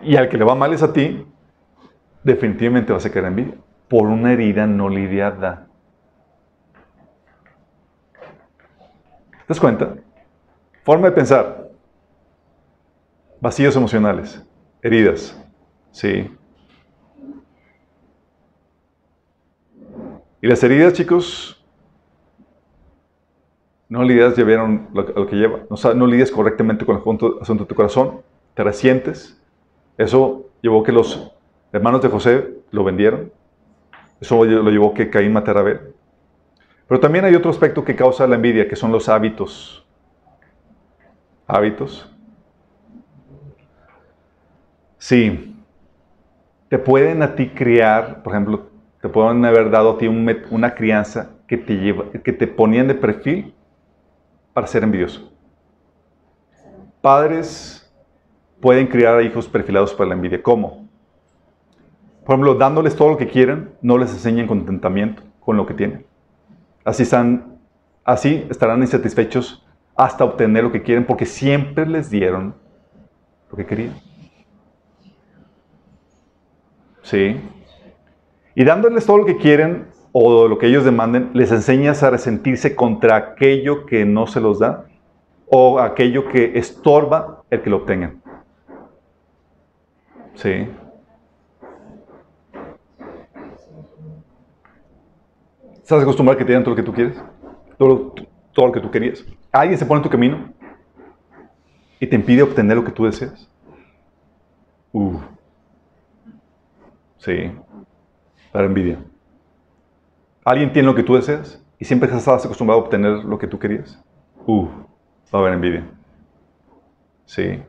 y al que le va mal es a ti, definitivamente vas a quedar envidia por una herida no lidiada. Das cuenta? Forma de pensar. Vacíos emocionales, heridas. Sí. Y las heridas, chicos, no lidias llevaron lo, que lleva. No, no correctamente con el asunto de tu corazón. Te resientes. Eso llevó que los hermanos de José lo vendieron. Eso lo llevó que Caín matara a Abel. Pero también hay otro aspecto que causa la envidia, que son los hábitos. Hábitos. Sí. Te pueden a ti criar, por ejemplo, te pueden haber dado a ti una crianza que te, lleva, que te ponían de perfil para ser envidioso. Padres pueden criar a hijos perfilados para la envidia. ¿Cómo? Por ejemplo, dándoles todo lo que quieren, no les enseñan contentamiento con lo que tienen. Así, están, así estarán insatisfechos hasta obtener lo que quieren porque siempre les dieron lo que querían. ¿Sí? Y dándoles todo lo que quieren o lo que ellos demanden, les enseñas a resentirse contra aquello que no se los da o aquello que estorba el que lo obtengan. ¿Sí? ¿Estás acostumbrado a que te den todo lo que tú quieres? Todo, todo lo que tú querías. Alguien se pone en tu camino y te impide obtener lo que tú deseas. Uh. Sí. Para envidia. Alguien tiene lo que tú deseas y siempre estás acostumbrado a obtener lo que tú querías. Uh. Va a haber envidia. Sí.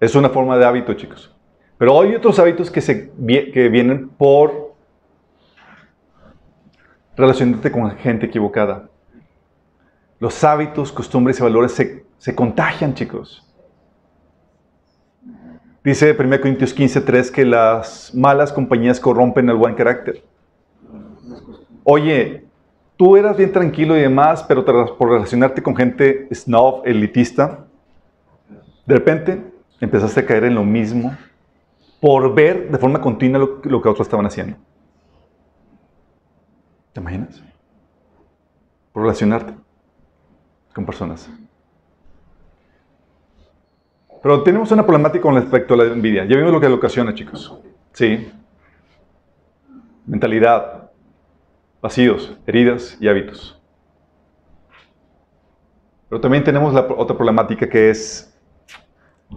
Es una forma de hábito, chicos. Pero hay otros hábitos que, se, que vienen por relacionarte con gente equivocada. Los hábitos, costumbres y valores se, contagian, chicos. Dice 1 Corintios 15:3 que las malas compañías corrompen el buen carácter. Oye, tú eras bien tranquilo y demás, pero por relacionarte con gente snob, elitista, de repente empezaste a caer en lo mismo por ver de forma continua lo que otros estaban haciendo. ¿Te imaginas? Por relacionarte con personas. Pero tenemos una problemática con respecto a la envidia. Ya vimos lo que lo ocasiona, chicos. Sí. Mentalidad, vacíos, heridas y hábitos. Pero también tenemos la otra problemática que es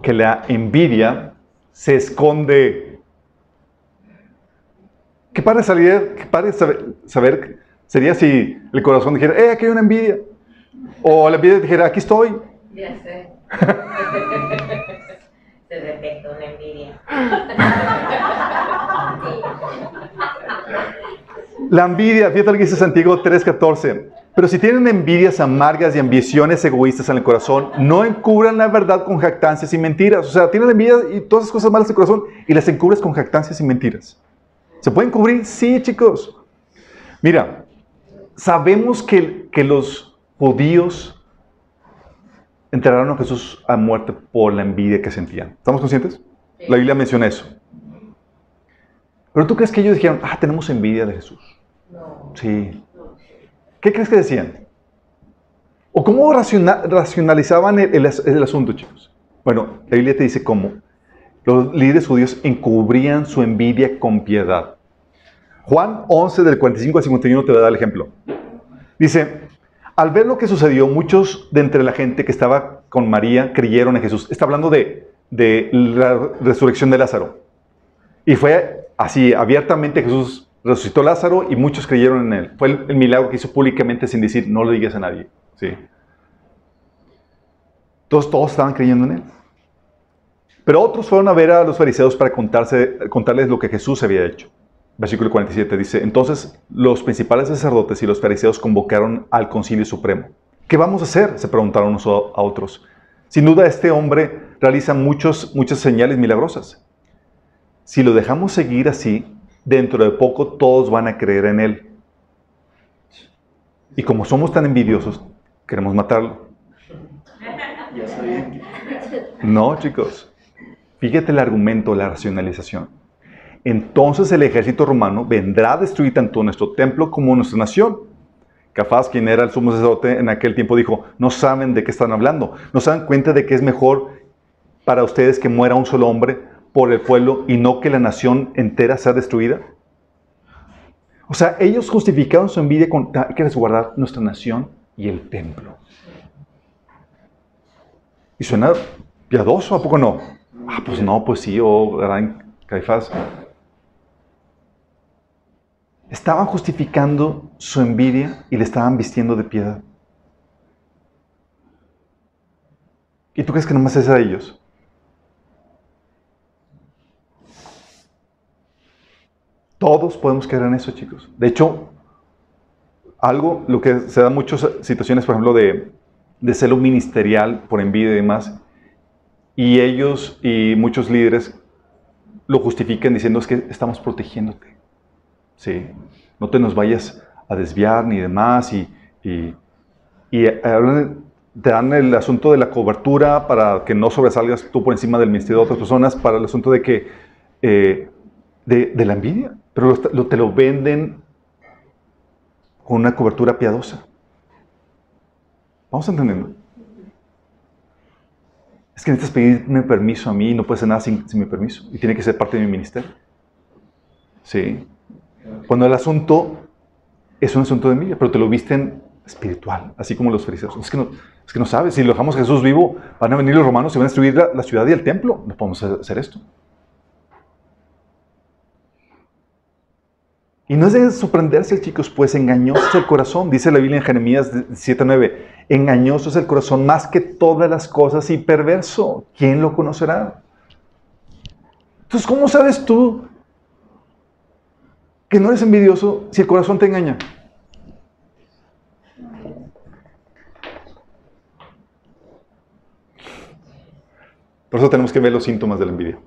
que la envidia se esconde Qué padre, salir, qué padre saber, sería si el corazón dijera, eh, aquí hay una envidia. O la envidia dijera, aquí estoy. Ya sé. <laughs> Se detecta una envidia. La envidia, fíjate lo que dice Santiago 3:14. Pero si tienen envidias amargas y ambiciones egoístas en el corazón, no encubran la verdad con jactancias y mentiras. O sea, tienen envidia y todas esas cosas malas en el corazón y las encubres con jactancias y mentiras. ¿Se pueden cubrir? Sí, chicos. Mira, sabemos que, que los judíos enterraron a Jesús a muerte por la envidia que sentían. ¿Estamos conscientes? La Biblia menciona eso. Pero tú crees que ellos dijeron, ah, tenemos envidia de Jesús. No. Sí. ¿Qué crees que decían? ¿O cómo racionalizaban el, el, asunto, chicos? Bueno, la Biblia te dice cómo. Los líderes judíos encubrían su envidia con piedad. Juan 11 del 45 al 51 te va a dar el ejemplo. Dice, al ver lo que sucedió, muchos de entre la gente que estaba con María creyeron en Jesús. Está hablando de, la resurrección de Lázaro. Y fue así, abiertamente Jesús resucitó Lázaro y muchos creyeron en él. Fue el, milagro que hizo públicamente sin decir, no lo digas a nadie. ¿sí? Todos, todos estaban creyendo en él. Pero otros fueron a ver a los fariseos para contarse, contarles lo que Jesús había hecho. Versículo 47 dice, entonces los principales sacerdotes y los fariseos convocaron al concilio supremo. ¿Qué vamos a hacer? Se preguntaron unos a otros. Sin duda este hombre realiza muchos, muchas señales milagrosas. Si lo dejamos seguir así, dentro de poco todos van a creer en él. Y como somos tan envidiosos, queremos matarlo. No, chicos. Fíjate el argumento, la racionalización. Entonces el ejército romano vendrá a destruir tanto nuestro templo como nuestra nación. Cafás, quien era el sumo sacerdote en aquel tiempo, dijo, no saben de qué están hablando, no se dan cuenta de que es mejor para ustedes que muera un solo hombre por el pueblo y no que la nación entera sea destruida. O sea, ellos justificaron su envidia con hay que resguardar nuestra nación y el templo. Y suena piadoso, ¿a poco no? Ah, pues no, pues sí, oh, gran Caifás. Estaban justificando su envidia y le estaban vistiendo de piedad. ¿Y tú crees que nomás es a ellos? Todos podemos caer en eso, chicos. De hecho, algo, lo que se da muchas situaciones, por ejemplo, de, de celo ministerial por envidia y demás, y ellos y muchos líderes lo justifican diciendo es que estamos protegiéndote. Sí, no te nos vayas a desviar ni demás y, y, hablan- te dan el asunto de la cobertura para que no sobresalgas tú por encima del ministerio de otras personas, para el asunto de que eh, de, la envidia, pero lo- te lo venden con una cobertura piadosa. Vamos entendiendo. Es que necesitas pedirme permiso a mí y no puedes hacer nada sin, sin mi permiso. Y tiene que ser parte de mi ministerio. Sí. Cuando el asunto es un asunto de envidia, pero te lo visten espiritual, así como los fariseos. Es que no, es que no sabes, si lo dejamos a Jesús vivo, van a venir los romanos y van a destruir la, la ciudad y el templo. No podemos hacer esto. Y no es de sorprenderse, chicos, pues engañoso es el corazón, dice la Biblia en Jeremías 7:9. Engañoso es el corazón más que todas las cosas y perverso. ¿Quién lo conocerá? Entonces, ¿cómo sabes tú que no eres envidioso si el corazón te engaña? Por eso tenemos que ver los síntomas de la envidia.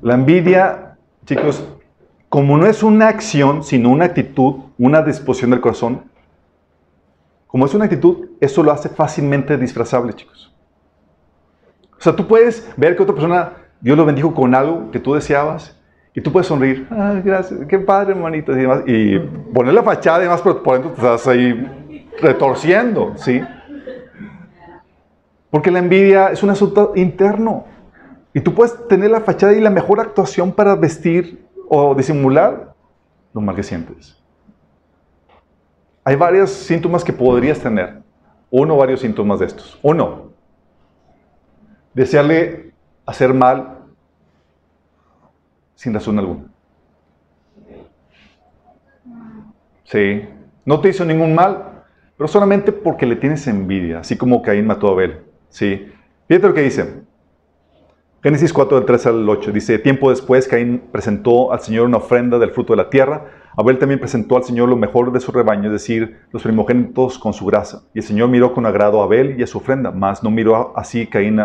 La envidia, chicos, como no es una acción, sino una actitud, una disposición del corazón, como es una actitud, eso lo hace fácilmente disfrazable, chicos. O sea, tú puedes ver que otra persona, Dios lo bendijo con algo que tú deseabas, y tú puedes sonreír, ah, gracias, qué padre, hermanito, y, demás, y poner la fachada y demás, pero por dentro te estás ahí retorciendo, ¿sí? Porque la envidia es un asunto interno. Y tú puedes tener la fachada y la mejor actuación para vestir o disimular lo mal que sientes. Hay varios síntomas que podrías tener. Uno o varios síntomas de estos. Uno, desearle hacer mal sin razón alguna. Sí, no te hizo ningún mal, pero solamente porque le tienes envidia, así como Caín mató a Abel. Sí, fíjate lo que dice. Génesis 4, del 3 al 8. Dice, tiempo después Caín presentó al Señor una ofrenda del fruto de la tierra. Abel también presentó al Señor lo mejor de su rebaño, es decir, los primogénitos con su grasa. Y el Señor miró con agrado a Abel y a su ofrenda, mas no miró así, Caín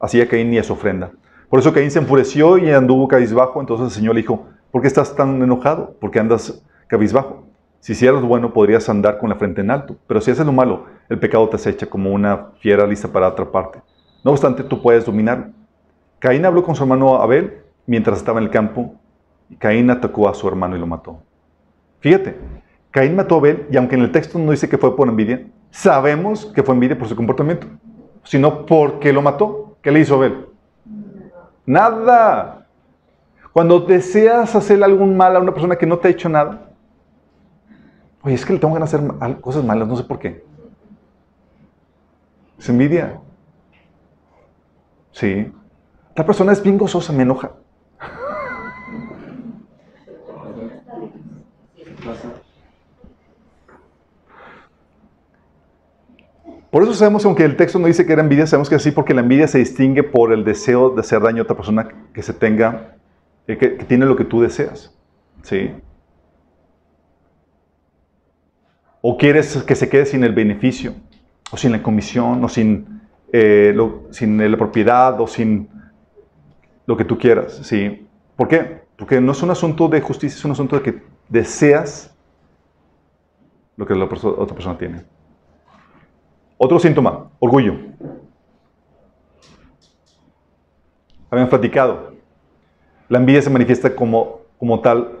así a Caín ni a su ofrenda. Por eso Caín se enfureció y anduvo cabizbajo. Entonces el Señor le dijo, ¿por qué estás tan enojado? ¿Por qué andas cabizbajo? Si hicieras lo bueno, podrías andar con la frente en alto. Pero si haces lo malo, el pecado te acecha como una fiera lista para atraparte. No obstante, tú puedes dominarlo. Caín habló con su hermano Abel mientras estaba en el campo. Y Caín atacó a su hermano y lo mató. Fíjate, Caín mató a Abel y aunque en el texto no dice que fue por envidia, sabemos que fue envidia por su comportamiento, sino porque lo mató. ¿Qué le hizo Abel? Nada. Cuando deseas hacer algún mal a una persona que no te ha hecho nada, oye, es que le tengo de hacer cosas malas, no sé por qué. Es envidia. Sí. La persona es bien gozosa, me enoja. Por eso sabemos, aunque el texto no dice que era envidia, sabemos que así porque la envidia se distingue por el deseo de hacer daño a otra persona que se tenga, eh, que, tiene lo que tú deseas. ¿Sí? O quieres que se quede sin el beneficio, o sin la comisión, o sin, eh, lo- sin la propiedad, o sin lo que tú quieras. ¿Sí? ¿Por qué? Porque no es un asunto de justicia, es un asunto de que deseas lo que la otra persona tiene. Otro síntoma, orgullo. Habíamos platicado. La envidia se manifiesta como, como tal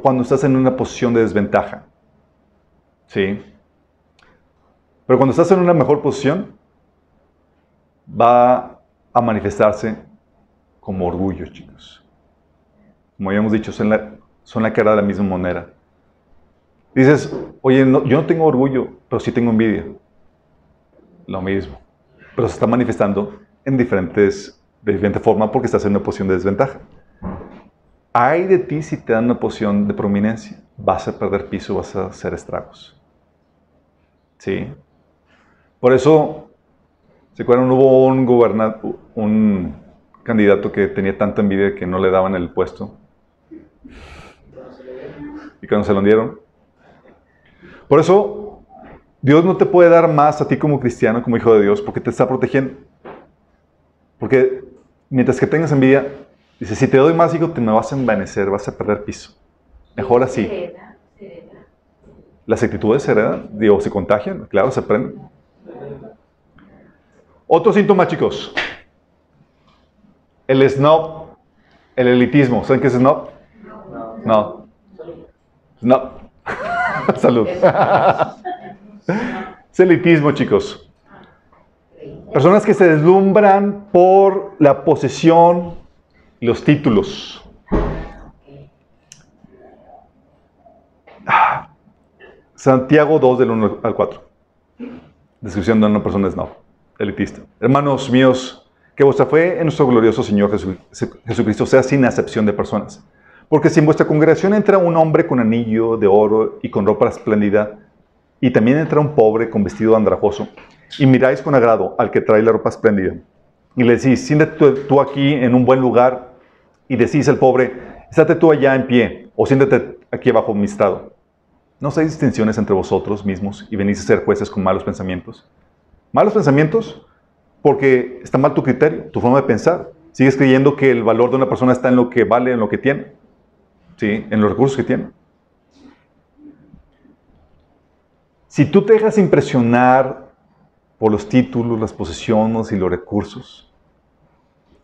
cuando estás en una posición de desventaja. ¿Sí? Pero cuando estás en una mejor posición, va a manifestarse como orgullo, chicos. Como habíamos dicho, son la, son la cara de la misma moneda. Dices, oye, no- yo no tengo orgullo, pero sí tengo envidia. Lo mismo. Pero se está manifestando en diferentes, de diferente forma porque estás en una posición de desventaja. Hay de ti si te dan una posición de prominencia. Vas a perder piso, vas a hacer estragos. ¿Sí? Por eso, ¿se acuerdan? Hubo un, un candidato que tenía tanta envidia que no le daban el puesto. Y cuando se lo dieron, por eso, Dios no te puede dar más a ti como cristiano, como hijo de Dios, porque te está protegiendo. Porque mientras que tengas envidia, dice, si te doy más, hijo, te me vas a envanecer, vas a perder piso. Mejor así. Se hereda, se hereda. Las actitudes se heredan, digo, se contagian, claro, se aprenden. Otro síntoma, chicos. El snob, el elitismo. ¿Saben qué es snob? No. Snob. <laughs> Salud. es elitismo, chicos. Personas que se deslumbran por la posesión y los títulos. Santiago 2 del 1 al 4. Descripción de una persona snob, elitista. Hermanos míos, que vuestra fe en nuestro glorioso Señor Jesu- Jesucristo sea sin acepción de personas. Porque si en vuestra congregación entra un hombre con anillo de oro y con ropa espléndida, y también entra un pobre con vestido andrajoso, y miráis con agrado al que trae la ropa espléndida, y le decís, siéntate tú, aquí en un buen lugar, y decís al pobre, estate tú allá en pie, o siéntate aquí abajo mi estrado. ¿No hay distinciones entre vosotros mismos y venís a ser jueces con malos pensamientos? Malos pensamientos porque está mal tu criterio, tu forma de pensar. Sigues creyendo que el valor de una persona está en lo que vale, en lo que tiene, ¿sí? en los recursos que tiene. Si tú te dejas impresionar por los títulos, las posesiones y los recursos,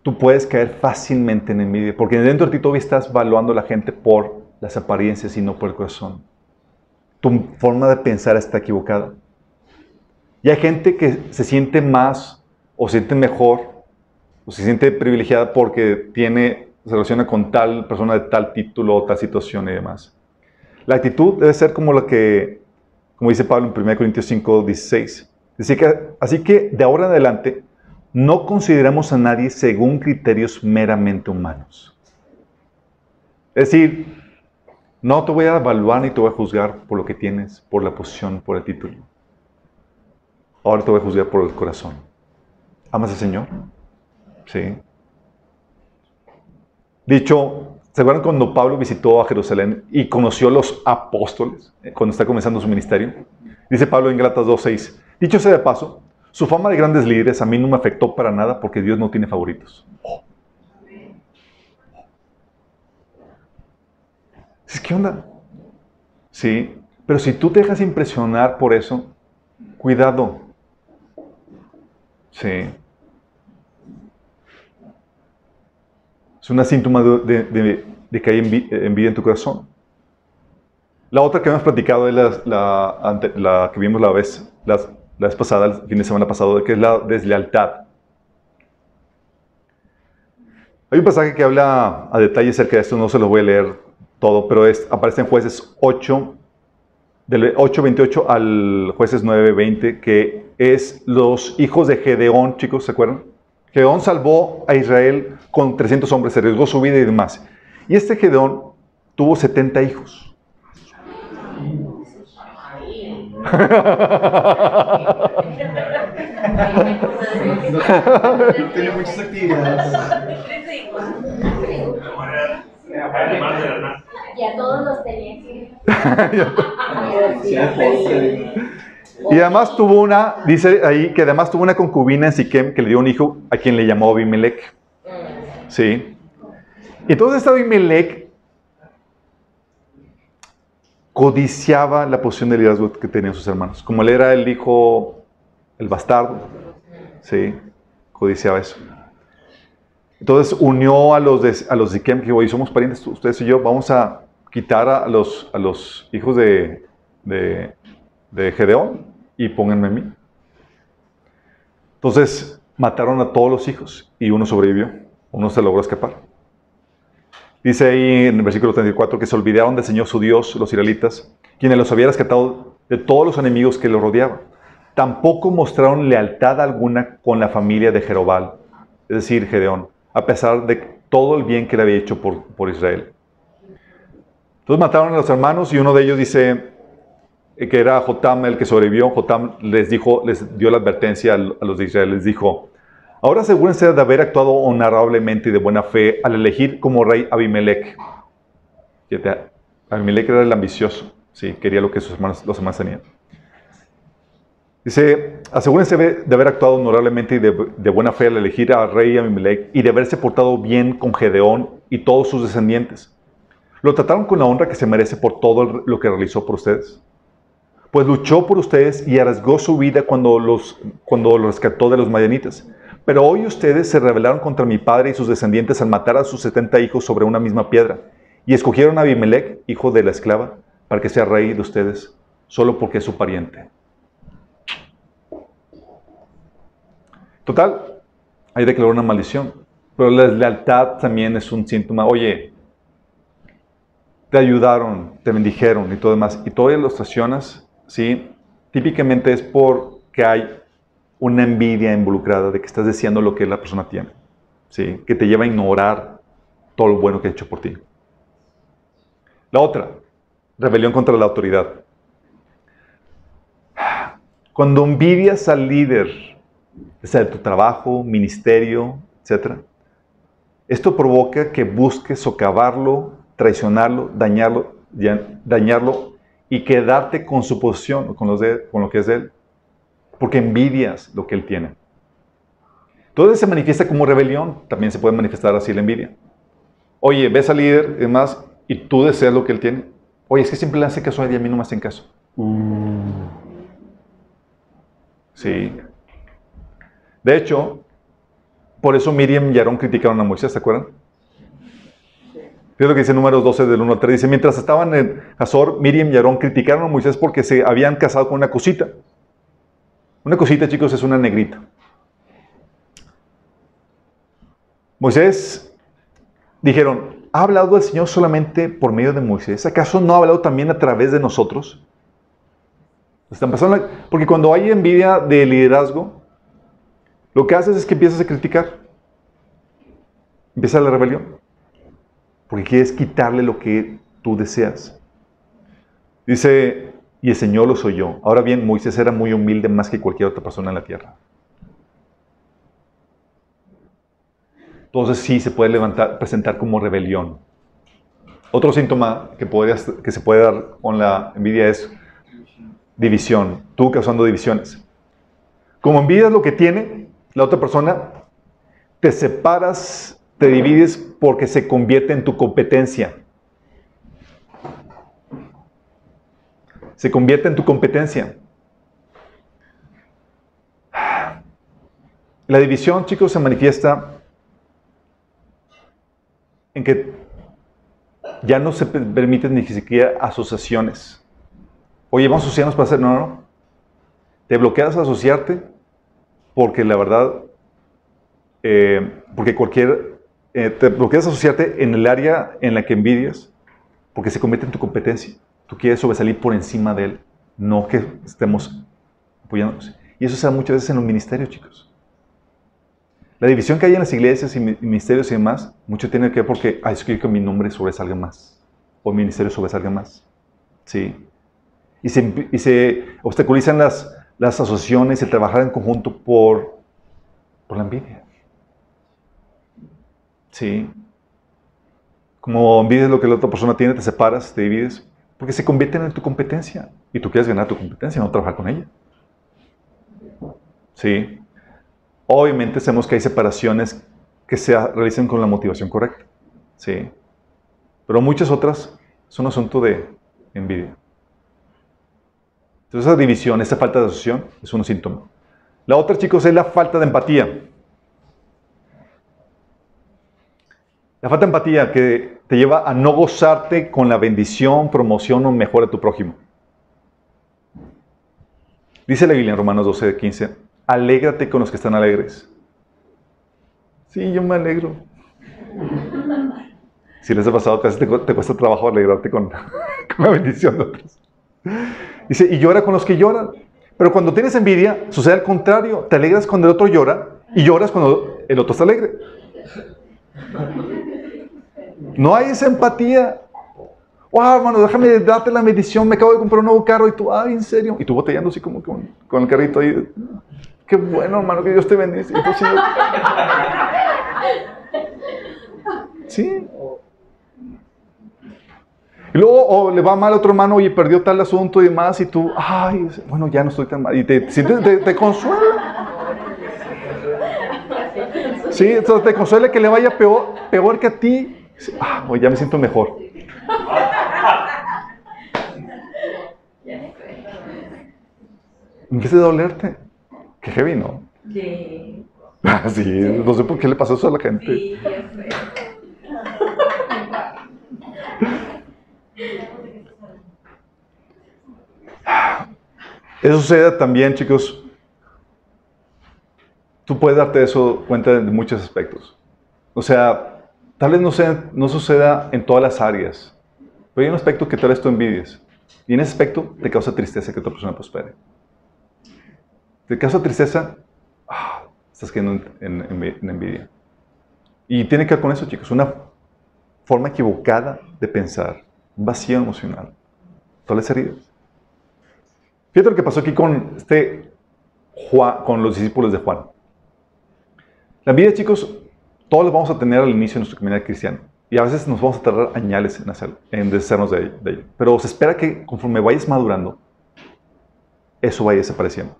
tú puedes caer fácilmente en envidia, porque dentro de ti todavía estás valuando a la gente por las apariencias y no por el corazón. Tu forma de pensar está equivocada. Y hay gente que se siente más o se siente mejor o se siente privilegiada porque tiene, se relaciona con tal persona de tal título tal situación y demás. La actitud debe ser como la que, como dice Pablo en 1 Corintios 5, 16. Así que, así que de ahora en adelante no consideramos a nadie según criterios meramente humanos. Es decir, no te voy a evaluar ni te voy a juzgar por lo que tienes, por la posición, por el título. Ahora te voy a juzgar por el corazón. ¿Amas al Señor? Sí. Dicho, ¿se acuerdan cuando Pablo visitó a Jerusalén y conoció a los apóstoles eh, cuando está comenzando su ministerio? Dice Pablo en Galatas 2.6. Dicho sea de paso, su fama de grandes líderes a mí no me afectó para nada porque Dios no tiene favoritos. ¿Qué onda? Sí, pero si tú te dejas impresionar por eso, cuidado. Sí. Es una síntoma de, que hay envi- envidia en tu corazón. La otra que hemos platicado es la, que vimos la vez, la, la pasada, el fin de semana pasado, que es la deslealtad. Hay un pasaje que habla a detalle acerca de esto, no se lo voy a leer todo, pero es, aparece en jueces 8, del 8.28 al jueces 9.20, que es los hijos de Gedeón, chicos, ¿se acuerdan? Gedeón salvó a Israel con 300 hombres, se arriesgó su vida y demás. Y este Gedeón tuvo 70 hijos. <laughs> Y a todos los tenía <laughs> Y además tuvo una, dice ahí que además tuvo una concubina en Siquem que le dio un hijo a quien le llamó Abimelech. Sí. Entonces este Abimelech codiciaba la posición de liderazgo que tenían sus hermanos. Como él era el hijo, el bastardo, sí, codiciaba eso. Entonces unió a los de, a los de Siquem que oye, somos parientes, ustedes y yo, vamos a quitar a los, a los hijos de, de, de Gedeón y pónganme a mí. Entonces mataron a todos los hijos y uno sobrevivió, uno se logró escapar. Dice ahí en el versículo 34 que se olvidaron del Señor su Dios, los israelitas, quienes los había rescatado de todos los enemigos que los rodeaban. Tampoco mostraron lealtad alguna con la familia de Jerobal, es decir, Gedeón, a pesar de todo el bien que le había hecho por, por Israel. Entonces mataron a los hermanos y uno de ellos dice que era Jotam el que sobrevivió. Jotam les dijo, les dio la advertencia a los de Israel, les dijo, ahora asegúrense de haber actuado honorablemente y de buena fe al elegir como rey Abimelech. Abimelech era el ambicioso, sí, quería lo que sus hermanos, los demás tenían. Dice, asegúrense de haber actuado honorablemente y de, de buena fe al elegir al rey Abimelech y de haberse portado bien con Gedeón y todos sus descendientes. Lo trataron con la honra que se merece por todo lo que realizó por ustedes. Pues luchó por ustedes y arriesgó su vida cuando los, cuando los rescató de los madianitas. Pero hoy ustedes se rebelaron contra mi padre y sus descendientes al matar a sus 70 hijos sobre una misma piedra. Y escogieron a Abimelech, hijo de la esclava, para que sea rey de ustedes, solo porque es su pariente. Total, ahí declaró una maldición. Pero la lealtad también es un síntoma. Oye, te ayudaron, te bendijeron y todo demás, y todavía los estacionas, ¿sí? Típicamente es porque hay una envidia involucrada de que estás deseando lo que la persona tiene, ¿sí? Que te lleva a ignorar todo lo bueno que ha hecho por ti. La otra, rebelión contra la autoridad. Cuando envidias al líder, sea de tu trabajo, ministerio, etc., esto provoca que busques socavarlo, traicionarlo, dañarlo, dañarlo y quedarte con su posición, con, los de, con lo que es de él, porque envidias lo que él tiene. Entonces se manifiesta como rebelión, también se puede manifestar así la envidia. Oye, ves al líder y demás y tú deseas lo que él tiene. Oye, es que siempre le hace caso a él y a mí no me hacen caso. Sí. De hecho, por eso Miriam y Aarón criticaron a Moisés, ¿se acuerdan? Fíjate lo que dice números 12 del 1 al 3. Dice, mientras estaban en Hazor, Miriam y Aarón criticaron a Moisés porque se habían casado con una cosita. Una cosita, chicos, es una negrita. Moisés, dijeron, ¿ha hablado el Señor solamente por medio de Moisés? ¿Acaso no ha hablado también a través de nosotros? Están pasando, porque cuando hay envidia de liderazgo, lo que haces es que empiezas a criticar. Empieza la rebelión. Porque quieres quitarle lo que tú deseas. Dice, y el Señor lo soy yo. Ahora bien, Moisés era muy humilde más que cualquier otra persona en la tierra. Entonces sí se puede levantar, presentar como rebelión. Otro síntoma que, que se puede dar con la envidia es división. Tú causando divisiones. Como envidias lo que tiene la otra persona, te separas, te divides porque se convierte en tu competencia. Se convierte en tu competencia. La división, chicos, se manifiesta en que ya no se permiten ni siquiera asociaciones. Oye, vamos a asociarnos para hacer. No, no, no. Te bloqueas a asociarte porque la verdad, eh, porque cualquier, eh, te bloqueas asociarte en el área en la que envidias, porque se convierte en tu competencia. Tú quieres sobresalir por encima de él, no que estemos apoyándonos. Y eso se da muchas veces en los ministerios, chicos. La división que hay en las iglesias y ministerios y demás, mucho tiene que ver porque, ay, es que mi nombre sobresalga más, o mi ministerio sobresalga más. Sí. y se, y se obstaculizan las, las asociaciones y trabajar en conjunto por, por la envidia. Sí. Como envidias lo que la otra persona tiene, te separas, te divides, porque se convierten en tu competencia y tú quieres ganar tu competencia, no trabajar con ella. Sí. Obviamente sabemos que hay separaciones que se realizan con la motivación correcta. Sí. Pero muchas otras son asunto de envidia. Entonces esa división, esa falta de asociación es un síntoma. La otra, chicos, es la falta de empatía. La falta de empatía que te lleva a no gozarte con la bendición, promoción o mejora de tu prójimo. Dice la Biblia en Romanos 12, 15, alégrate con los que están alegres. Sí, yo me alegro. Si les ha pasado te, cuesta trabajo alegrarte con, <laughs> con la bendición de otros. Dice, y llora con los que lloran. Pero cuando tienes envidia, sucede al contrario. Te alegras cuando el otro llora y lloras cuando el otro está alegre. No hay esa empatía. Wow, hermano, déjame darte la bendición. Me acabo de comprar un nuevo carro y tú, ay, en serio. Y tú botellando así como con, con el carrito ahí. Qué bueno, hermano, que Dios te bendice. <laughs> sí. Y luego o le va mal a otro hermano y perdió tal asunto y demás, y tú, ay, bueno, ya no estoy tan mal. Y te, sientes, te, consuela. Sí, entonces te consuela que le vaya peor, peor que a ti. Ah, pues ya me siento mejor. Empieza a dolerte. Qué heavy, ¿no? Sí. Ah, sí, no sé por qué le pasó eso a la gente. Sí. Eso sucede también, chicos. Tú puedes darte eso cuenta de muchos aspectos. O sea, tal vez no, sea, no suceda en todas las áreas, pero hay un aspecto que tal vez tú envidies. Y en ese aspecto te causa tristeza que otra persona prospere. Te causa tristeza, ah, estás quedando en, en envidia. Y tiene que ver con eso, chicos, una forma equivocada de pensar, un vacío emocional, todas las heridas. Fíjate lo que pasó aquí con, este con los discípulos de Juan. La vida, chicos, todos los vamos a tener al inicio de nuestra comunidad cristiana. Y a veces nos vamos a tardar añales en, hacer, en deshacernos de ello, Pero se espera que conforme vayas madurando, eso vaya desapareciendo.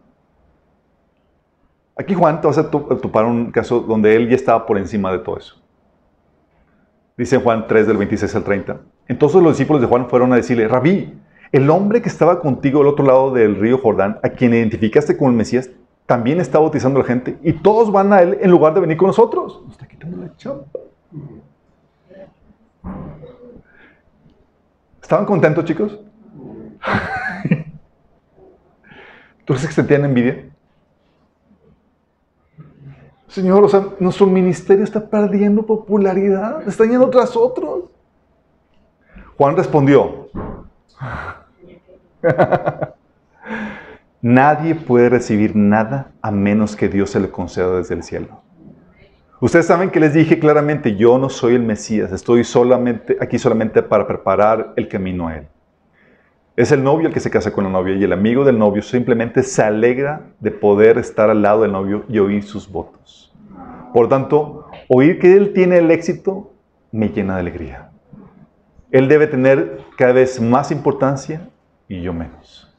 Aquí Juan te vas a topar un caso donde él ya estaba por encima de todo eso. Dice Juan 3 del 26 al 30. Entonces los discípulos de Juan fueron a decirle, Rabí, el hombre que estaba contigo al otro lado del río Jordán, a quien identificaste como el Mesías, también está bautizando a la gente y todos van a él en lugar de venir con nosotros. Nos está quitando la. ¿Estaban contentos, chicos? <laughs> ¿Tú crees que se tienen envidia? Señor, o sea, nuestro ministerio está perdiendo popularidad, está yendo tras otros. Juan respondió, <laughs> nadie puede recibir nada a menos que Dios se le conceda desde el cielo. Ustedes saben que les dije claramente, yo no soy el Mesías, estoy aquí solamente para preparar el camino a Él. Es el novio el que se casa con la novia y el amigo del novio simplemente se alegra de poder estar al lado del novio y oír sus votos. Por tanto, oír que él tiene el éxito me llena de alegría. Él debe tener cada vez más importancia y yo menos.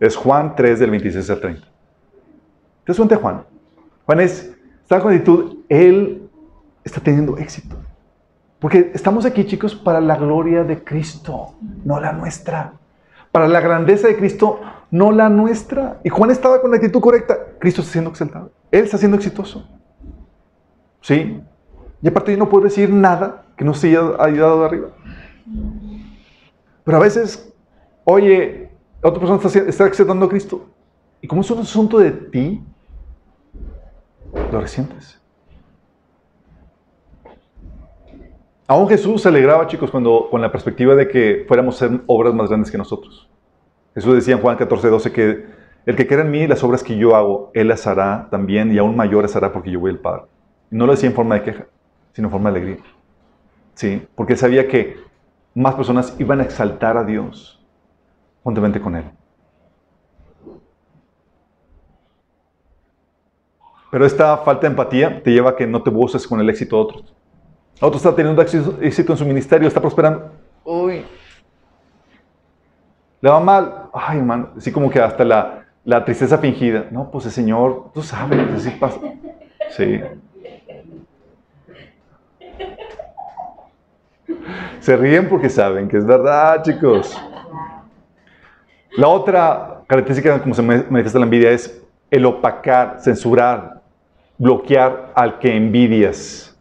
Es Juan 3 del 26 al 30. ¿Te das Juan? Juan es, está con actitud, él está teniendo éxito. Porque estamos aquí, chicos, para la gloria de Cristo, no la nuestra. Para la grandeza de Cristo, no la nuestra. Y Juan estaba con la actitud correcta. Cristo está siendo exaltado. Él está siendo exitoso. ¿Sí? Y aparte yo no puedo decir nada que no se haya ayudado de arriba. Pero a veces, oye, otra persona está, está exaltando a Cristo. Y como es un asunto de ti, lo resientes. Aún Jesús se alegraba, chicos, cuando, con la perspectiva de que fuéramos a hacer obras más grandes que nosotros. Jesús decía en Juan 14, 12 que el que quiera en mí, las obras que yo hago, él las hará también y aún mayores hará porque yo voy al Padre. Y no lo decía en forma de queja, sino en forma de alegría. Sí, porque él sabía que más personas iban a exaltar a Dios juntamente con Él. Pero esta falta de empatía te lleva a que no te goces con el éxito de otros. Otro está teniendo éxito en su ministerio, está prosperando. Uy. Le va mal. Ay, hermano. Así como que hasta la, la tristeza fingida. No, pues el Señor, tú sabes, así pasa. Sí. Se ríen porque saben que es verdad, chicos. La otra característica como se manifiesta la envidia es el opacar, censurar, bloquear al que envidias.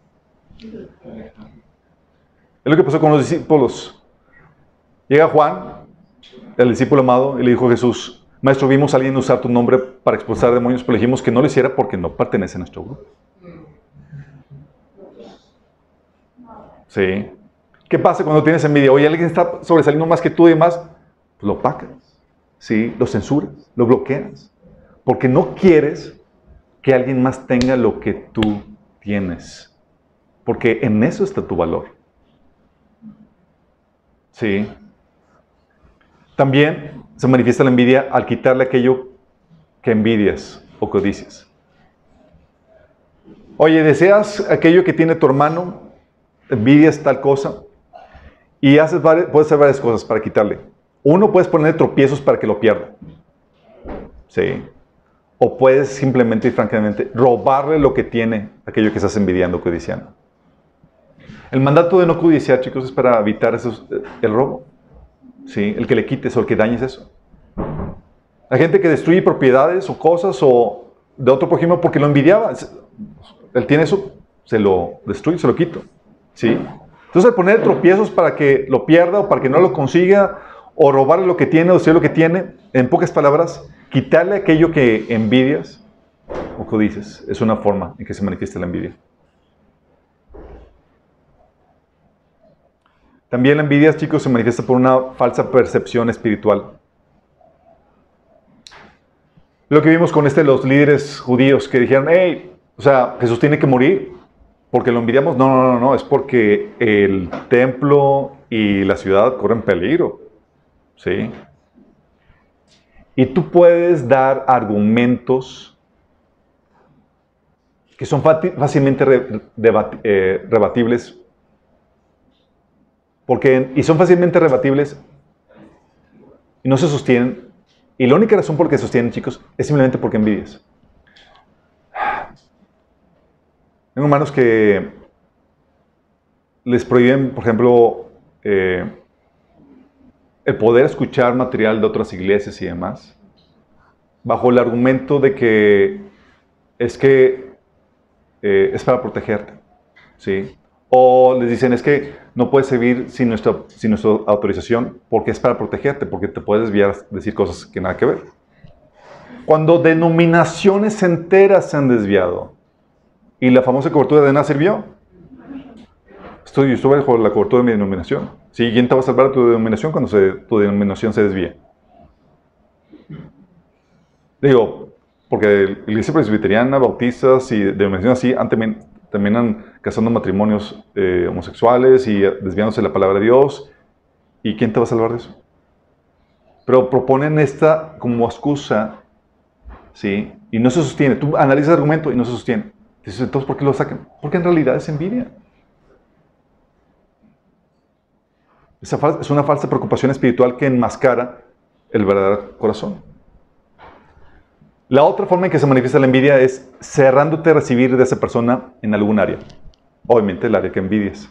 Es lo que pasó con los discípulos. Llega Juan, el discípulo amado, y le dijo a Jesús, Maestro, vimos a alguien usar tu nombre para expulsar demonios, pero dijimos que no lo hiciera porque no pertenece a nuestro grupo. Sí. ¿Qué pasa cuando tienes envidia? Oye, alguien está sobresaliendo más que tú y demás, pues lo opacas, ¿sí? lo censuras, lo bloqueas, porque no quieres que alguien más tenga lo que tú tienes, porque en eso está tu valor. ¿Sí? También se manifiesta la envidia al quitarle aquello que envidias o codicias. Oye, ¿deseas aquello que tiene tu hermano? ¿Envidias tal cosa? Y haces puedes hacer varias cosas para quitarle. Uno, puedes poner tropiezos para que lo pierda. Sí. O puedes simplemente y francamente robarle lo que tiene aquello que estás envidiando, codiciando. El mandato de no codiciar, chicos, es para evitar el robo. Sí, el que le quites o el que dañes eso. La gente que destruye propiedades o cosas o de otro prójimo porque lo envidiaba. Él tiene eso, se lo destruye, se lo quito. ¿Sí? Entonces, poner tropiezos para que lo pierda o para que no lo consiga, o robarle lo que tiene o decir lo que tiene, en pocas palabras, quitarle aquello que envidias o que dices, es una forma en que se manifiesta la envidia. También la envidia, chicos, se manifiesta por una falsa percepción espiritual. Lo que vimos con este los líderes judíos que dijeron, hey, o sea, Jesús tiene que morir. Porque lo envidiamos, no, no, no, no, es porque el templo y la ciudad corren peligro. ¿Sí? Y tú puedes dar argumentos que son fácilmente eh, rebatibles. Porque, y son fácilmente rebatibles y no se sostienen. Y la única razón por que se sostienen, chicos, es simplemente porque envidias. Tengo hermanos que les prohíben, por ejemplo, eh, el poder escuchar material de otras iglesias y demás, bajo el argumento de que es que eh, es para protegerte, ¿sí? O les dicen es que no puedes servir sin nuestra, sin nuestra autorización porque es para protegerte, porque te puedes desviar, decir cosas que nada que ver. Cuando denominaciones enteras se han desviado, ¿Y la famosa cobertura de nada sirvió? Estoy, estuve bajo la cobertura de mi denominación. ¿Sí? ¿Quién te va a salvar tu denominación cuando se, tu denominación se desvíe? Digo, porque la iglesia presbiteriana, bautistas y denominación así terminan casando matrimonios eh, homosexuales y desviándose de la palabra de Dios. ¿Y quién te va a salvar de eso? Pero proponen esta como excusa, ¿sí? Y no se sostiene. Tú analizas el argumento y no se sostiene. Dices, entonces, ¿por qué lo sacan? Porque en realidad es envidia. Es una falsa preocupación espiritual que enmascara el verdadero corazón. La otra forma en que se manifiesta la envidia es cerrándote a recibir de esa persona en algún área. Obviamente el área que envidias.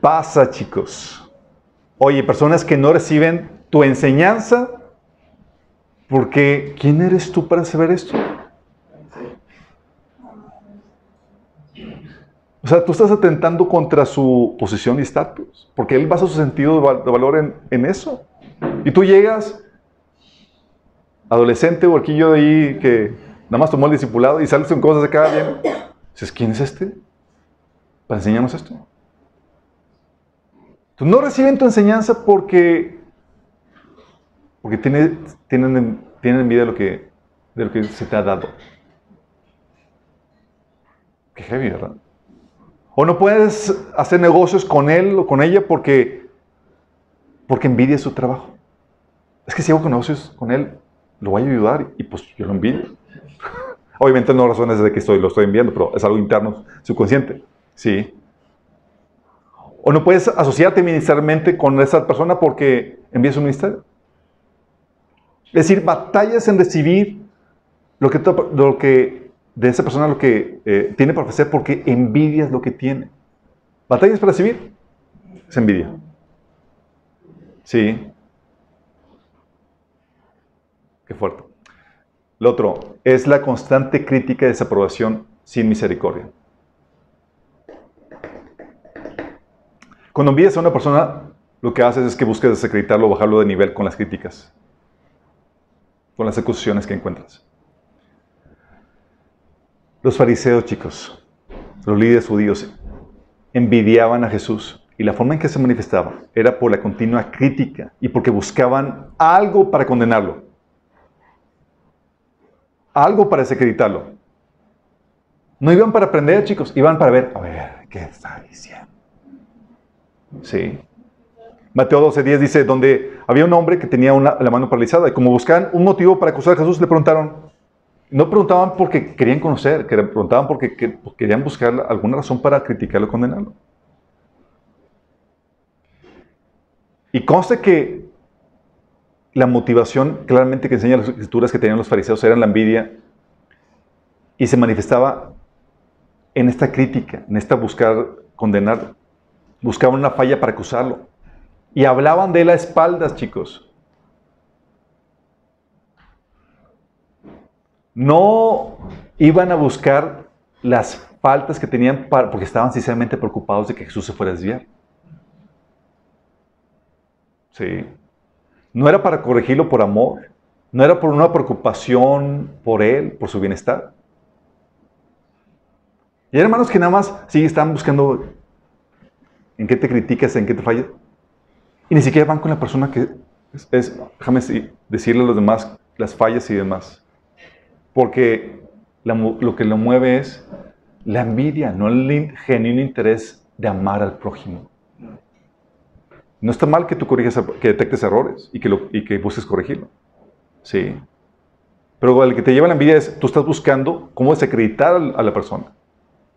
Pasa, chicos. Oye, personas que no reciben tu enseñanza porque ¿quién eres tú para saber esto? O sea, tú estás atentando contra su posición y estatus, porque él basa su sentido de valor en, eso. Y tú llegas, adolescente o yo de ahí que nada más tomó el discipulado y sales con cosas de cada bien. Dices, ¿quién es este? Para enseñarnos esto. Tú no reciben tu enseñanza porque, porque tienen, tienen envidia de lo, que, de lo que se te ha dado. Qué heavy, ¿verdad? O no puedes hacer negocios con él o con ella porque, porque envidia su trabajo. Es que si hago negocios con él, lo voy a ayudar y pues yo lo envidio. <laughs> Obviamente no razones de que estoy, lo estoy enviando, pero es algo interno, subconsciente. Sí. O no puedes asociarte ministerialmente con esa persona porque envías su ministerio. Es decir, batallas en recibir lo que, lo que de esa persona lo que eh, tiene para ofrecer porque envidias lo que tiene. Batallas para recibir, es envidia. Sí. Qué fuerte. Lo otro es la constante crítica y desaprobación sin misericordia. Cuando envías a una persona, lo que haces es que buscas desacreditarlo, bajarlo de nivel con las críticas, con las acusaciones que encuentras. Los fariseos, chicos, los líderes judíos, envidiaban a Jesús y la forma en que se manifestaba era por la continua crítica y porque buscaban algo para condenarlo algo para desacreditarlo. No iban para aprender, chicos, iban para ver, a ver, ¿qué está diciendo? Sí. Mateo 12:10 dice, donde había un hombre que tenía la mano paralizada y como buscaban un motivo para acusar a Jesús, le preguntaron, no preguntaban porque querían conocer, que preguntaban porque querían buscar alguna razón para criticarlo o condenarlo. Y conste que la motivación claramente que enseñan las escrituras que tenían los fariseos era la envidia y se manifestaba en esta crítica, en esta buscar condenar. Buscaban una falla para acusarlo. Y hablaban de él a espaldas, chicos. No iban a buscar las faltas que tenían porque estaban sinceramente preocupados de que Jesús se fuera a desviar. Sí. No era para corregirlo por amor, no era por una preocupación por él, por su bienestar. Y hay hermanos que nada más sí están buscando en qué te criticas, en qué te fallas. Y ni siquiera van con la persona que es, déjame decirle a los demás las fallas y demás. Porque lo que lo mueve es la envidia, no el genuino interés de amar al prójimo. No está mal que tú corrijas, que detectes errores y que, lo, y que busques corregirlo. Sí. Pero el que te lleva a la envidia es, tú estás buscando cómo desacreditar a la persona.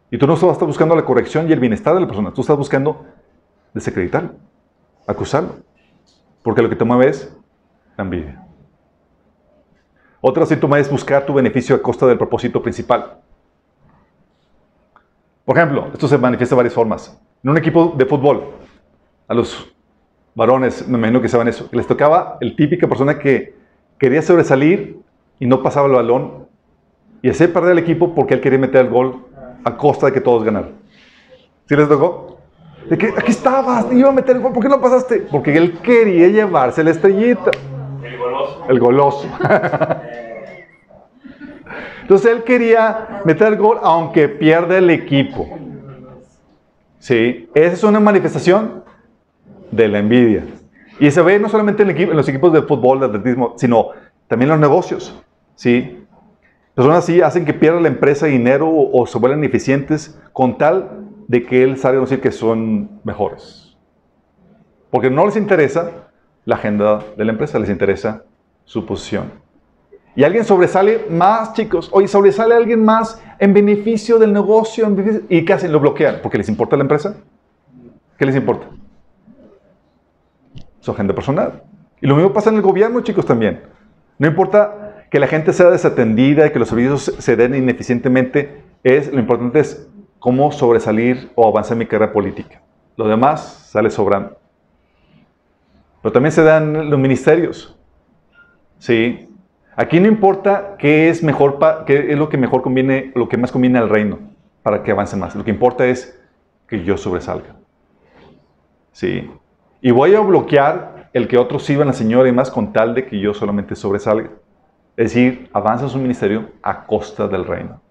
Y tú no estás buscando la corrección y el bienestar de la persona, tú estás buscando desacreditarlo, acusarlo. Porque lo que te mueve es la envidia. Otro síntoma es buscar tu beneficio a costa del propósito principal. Por ejemplo, esto se manifiesta de varias formas. En un equipo de fútbol, a los varones, me imagino que saben eso, les tocaba el típica persona que quería sobresalir y no pasaba el balón y hacer perder el equipo porque él quería meter el gol a costa de que todos ganaran. ¿Sí les tocó? De que aquí estabas, iba a meter el gol, ¿por qué no pasaste? Porque él quería llevarse la estrellita. El goloso. El goloso. <laughs> Entonces él quería meter gol aunque pierda el equipo. Sí, esa es una manifestación de la envidia. Y se ve no solamente en, los equipos de fútbol, de atletismo, sino también en los negocios. ¿sí? Personas así hacen que pierda la empresa dinero o, se vuelvan ineficientes con tal de que él salga a decir que son mejores. Porque no les interesa la agenda de la empresa, les interesa su posición. Y alguien sobresale más, chicos. Oye, sobresale alguien más en beneficio del negocio. ¿Y qué hacen? Lo bloquean. ¿Porque les importa la empresa? ¿Qué les importa? su agenda personal. Y lo mismo pasa en el gobierno, chicos, también. No importa que la gente sea desatendida y que los servicios se den ineficientemente, es, lo importante es cómo sobresalir o avanzar en mi carrera política. Lo demás sale sobrando. Pero también se dan los ministerios. ¿Sí? Aquí no importa qué es mejor, qué es lo que mejor conviene, lo que más conviene al reino para que avance más. Lo que importa es que yo sobresalga. ¿Sí? Y voy a bloquear el que otros sirvan la Señora y más con tal de que yo solamente sobresalga. Es decir, avanza su ministerio a costa del reino.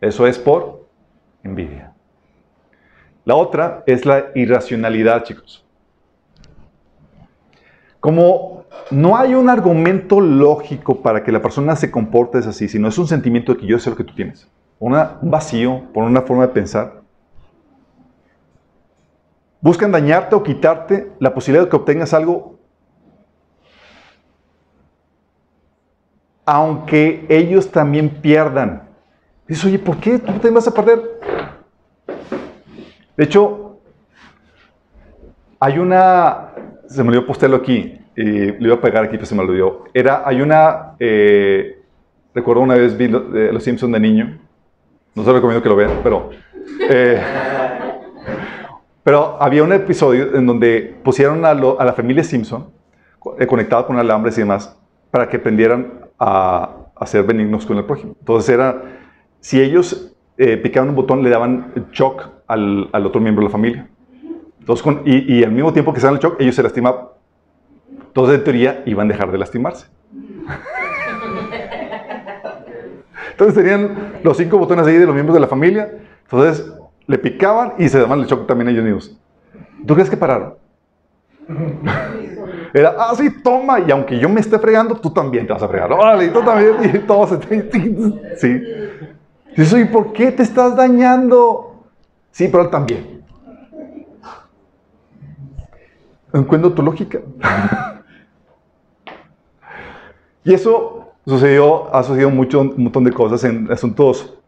Eso es por envidia. La otra es la irracionalidad, chicos. Como no hay un argumento lógico para que la persona se comporte así, sino es un sentimiento de que yo sé lo que tú tienes. un vacío, por una forma de pensar. Buscan dañarte o quitarte la posibilidad de que obtengas algo, aunque ellos también pierdan. Dices, oye, ¿por qué tú también vas a perder? De hecho, hay una, se me olvidó postearlo aquí, y le iba a pegar aquí, pero se me olvidó. Era, hay una, eh, recuerdo una vez vi eh, Los Simpsons de niño, no se recomiendo que lo vean, pero, eh, <laughs> pero había un episodio en donde pusieron a, la familia Simpson eh, conectada con alambres y demás para que aprendieran a, a ser benignos con el prójimo. Entonces era, si ellos picaban un botón, le daban shock al, al otro miembro de la familia. Entonces, y, y al mismo tiempo que se dan el shock, ellos se lastimaban. Entonces, en teoría, iban a dejar de lastimarse. Entonces, tenían los cinco botones ahí de los miembros de la familia. Entonces, le picaban y se daban el shock también ellos mismos. ¿Tú crees que pararon? <laughs> Era, ah, sí, toma. Y aunque yo me esté fregando, tú también te vas a fregar. Órale, tú también. Y todos se <laughs> Sí. Dices, ¿y por qué te estás dañando? Sí, pero él también. Encuentro tu lógica. <laughs> y eso sucedió, ha sucedido mucho, un montón de cosas en asuntos.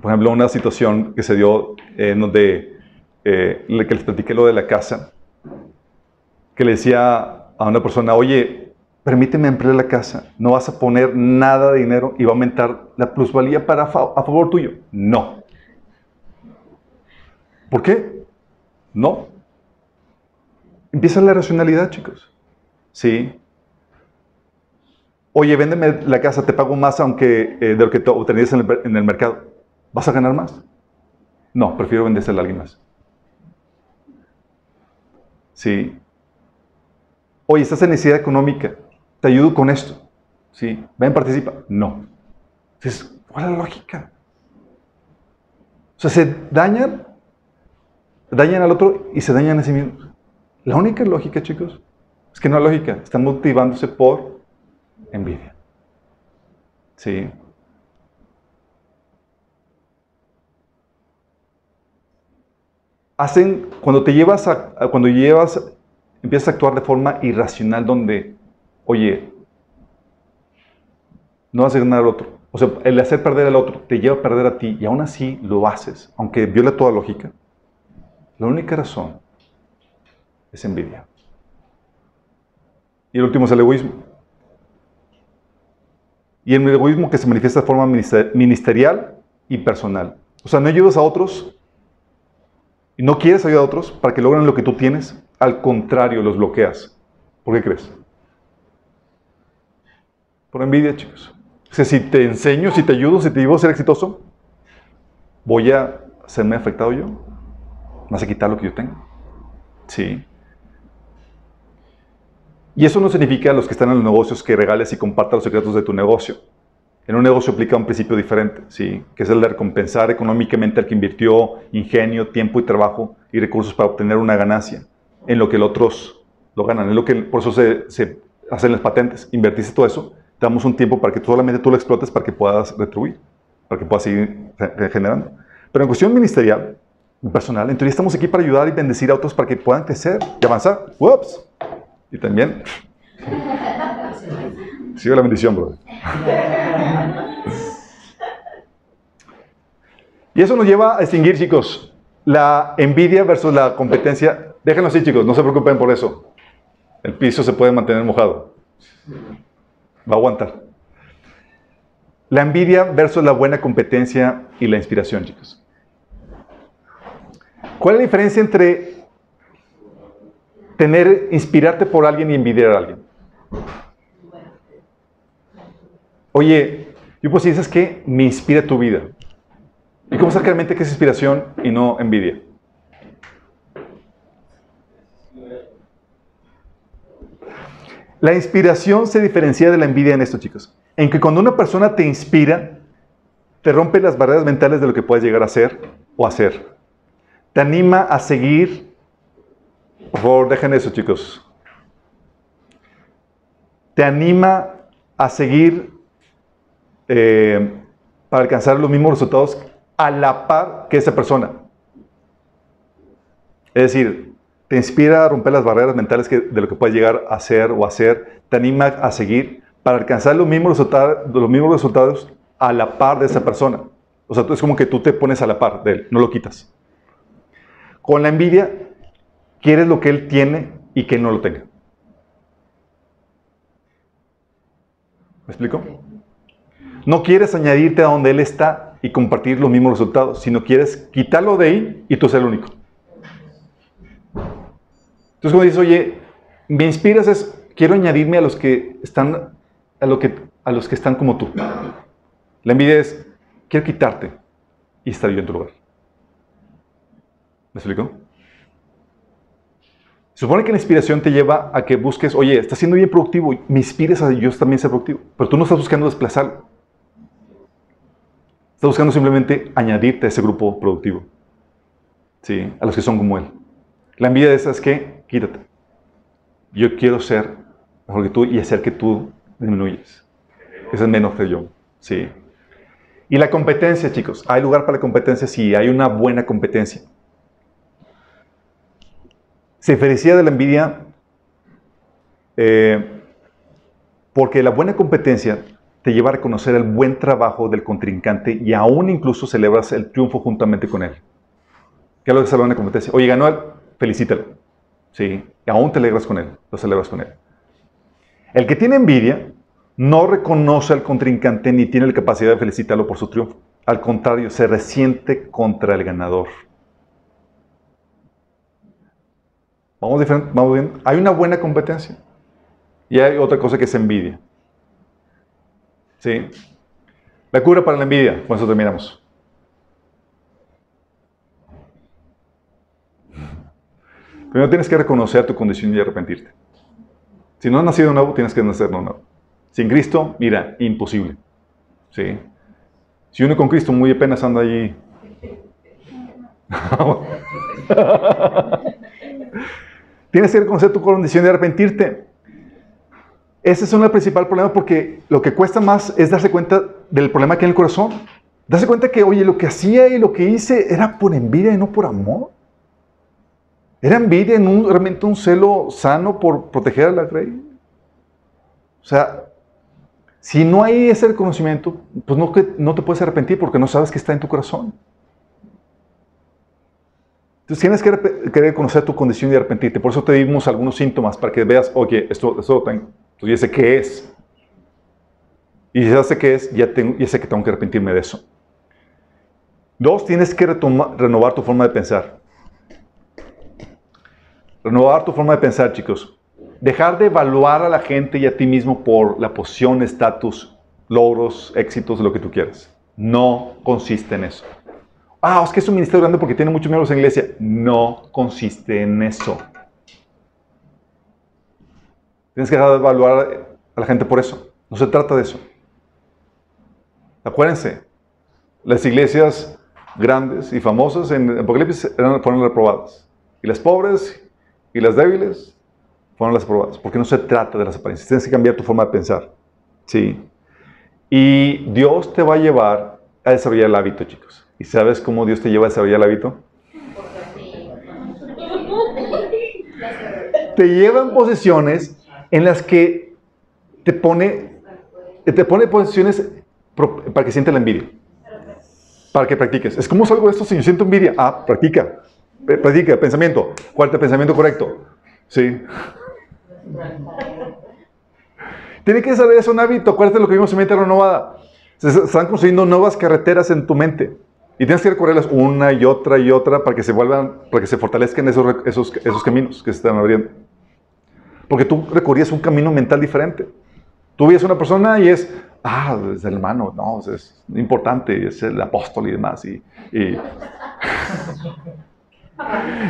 Por ejemplo, una situación que se dio eh, en donde, eh, que les platiqué lo de la casa, que le decía a una persona, oye, permíteme ampliar la casa, no vas a poner nada de dinero y va a aumentar la plusvalía para a favor tuyo. No. ¿Por qué? No. Empieza la racionalidad, chicos. Sí. Oye, véndeme la casa, te pago más aunque eh, de lo que te obtenías en el, mercado. ¿Vas a ganar más? No, prefiero vendérsela a alguien más. Sí. Oye, estás en necesidad económica. Te ayudo con esto. Sí. Ven, participa. No. Entonces, ¿cuál es la lógica? O sea, se dañan, dañan al otro y se dañan a sí mismos. La única lógica, chicos, es que no hay lógica. Están motivándose por envidia. Sí. Hacen, cuando te llevas a, cuando llevas, empiezas a actuar de forma irracional donde, oye, no a ganar al otro. O sea, el hacer perder al otro te lleva a perder a ti y aún así lo haces, aunque viola toda lógica. La única razón es envidia. Y el último es el egoísmo. Y el egoísmo que se manifiesta de forma minister- ministerial y personal. O sea, no ayudas a otros y no quieres ayudar a otros para que logren lo que tú tienes. Al contrario, los bloqueas. ¿Por qué crees? Por envidia, chicos. O sea, si te enseño, si te ayudo, si te ayudo a ser exitoso, voy a serme afectado yo. ¿Vas a quitar lo que yo tengo? Sí. Y eso no significa a los que están en los negocios que regales y compartas los secretos de tu negocio. En un negocio aplica un principio diferente, ¿sí? que es el de recompensar económicamente al que invirtió ingenio, tiempo y trabajo y recursos para obtener una ganancia en lo que los otros lo ganan. Es lo que, por eso se, hacen las patentes. Invertiste todo eso, damos un tiempo para que solamente tú lo explotes para que puedas retribuir, para que puedas seguir generando. Pero en cuestión ministerial, personal, en teoría estamos aquí para ayudar y bendecir a otros para que puedan crecer y avanzar. ¡Ups! Y también. Sigue la bendición, brother. Y eso nos lleva a distinguir, chicos, la envidia versus la competencia. Déjenlo así, chicos, no se preocupen por eso. El piso se puede mantener mojado. Va a aguantar. La envidia versus la buena competencia y la inspiración, chicos. ¿Cuál es la diferencia entre tener, inspirarte por alguien y envidiar a alguien? Oye, yo pues si dices que me inspira tu vida. ¿Y cómo saber realmente que es inspiración y no envidia? La inspiración se diferencia de la envidia en esto, chicos. En que cuando una persona te inspira, te rompe las barreras mentales de lo que puedes llegar a ser o hacer. Te anima a seguir. Por favor, dejen eso, chicos. Te anima a seguir eh, para alcanzar los mismos resultados a la par que esa persona. Es decir, te inspira a romper las barreras mentales de lo que puedes llegar a hacer o hacer, te anima a seguir para alcanzar los mismos, resultados, los mismos resultados a la par de esa persona. O sea, es como que tú te pones a la par de él, no lo quitas. Con la envidia, quieres lo que él tiene y que no lo tenga. ¿Me explico? No quieres añadirte a donde él está y compartir los mismos resultados, sino quieres quitarlo de ahí y tú ser el único. Entonces, cuando dices, oye, me inspiras es, quiero añadirme a los que están, a, que, a los que están como tú. La envidia es, quiero quitarte y estar yo en tu lugar. ¿Me explico? Supone que la inspiración te lleva a que busques, oye, estás siendo bien productivo, me inspires a yo también ser productivo, pero tú no estás buscando desplazarlo. Estás buscando simplemente añadirte a ese grupo productivo. ¿Sí? A los que son como él. La envidia de esa es que, quítate. Yo quiero ser mejor que tú y hacer que tú disminuyes. Ese es menos que yo. Sí. Y la competencia, chicos. ¿Hay lugar para la competencia? Sí, hay una buena competencia. Se diferencia de la envidia eh, porque la buena competencia te lleva a reconocer el buen trabajo del contrincante y aún incluso celebras el triunfo juntamente con él. ¿Qué es lo que es la buena competencia? Oye, ganó él, felicítalo. ¿Sí? Aún te alegras con él, lo celebras con él. El que tiene envidia no reconoce al contrincante ni tiene la capacidad de felicitarlo por su triunfo. Al contrario, se resiente contra el ganador. Vamos, vamos bien. Hay una buena competencia. Y hay otra cosa que es envidia. ¿Sí? La cura para la envidia. Con eso terminamos. Primero tienes que reconocer tu condición y arrepentirte. Si no has nacido nuevo, tienes que nacer nuevo. Sin Cristo, mira, imposible. ¿Sí? Si uno con Cristo muy apenas anda allí. <laughs> <laughs> tienes que reconocer tu condición y arrepentirte. Ese es el principal problema porque lo que cuesta más es darse cuenta del problema que hay en el corazón. Darse cuenta que, oye, lo que hacía y lo que hice era por envidia y no por amor. Era envidia en un, realmente un celo sano por proteger a la rey. O sea, si no hay ese reconocimiento, pues no, no te puedes arrepentir porque no sabes que está en tu corazón. Entonces tienes que, que reconocer tu condición y arrepentirte. Por eso te dimos algunos síntomas para que veas, oye, esto, esto. Entonces ya sé qué es. Y si ya sé qué es, ya sé que tengo que arrepentirme de eso. Dos, tienes que renovar tu forma de pensar. Renovar tu forma de pensar, chicos. Dejar de evaluar a la gente y a ti mismo por la posición, estatus, logros, éxitos, lo que tú quieras. No consiste en eso. Ah, es que es un ministerio grande porque tiene muchos miembros en la iglesia. No consiste en eso. Tienes que dejar de evaluar a la gente por eso. No se trata de eso. Acuérdense, las iglesias grandes y famosas en Apocalipsis fueron reprobadas. Y las pobres y las débiles fueron las probadas, porque no se trata de las apariencias. Tienes que cambiar tu forma de pensar. ¿Sí? Y Dios te va a llevar a desarrollar el hábito, chicos. ¿Y sabes cómo Dios te lleva a desarrollar el hábito? Te lleva en posiciones en las que te pone, te pone posiciones para que siente la envidia. Para que practiques. Es como salgo de esto si yo siento envidia. Ah, practica. Practica, pensamiento. ¿Cuál es el pensamiento correcto? Sí. Tiene que eso un hábito. Acuérdate lo que vimos en mente renovada. Se están construyendo nuevas carreteras en tu mente. Y tienes que recorrerlas una y otra y otra para que se vuelvan, para que se fortalezcan esos, esos, esos caminos que se están abriendo. Porque tú recorrías un camino mental diferente. Tú ves una persona y es, ah, es el hermano, no, es importante, es el apóstol y demás. y <laughs>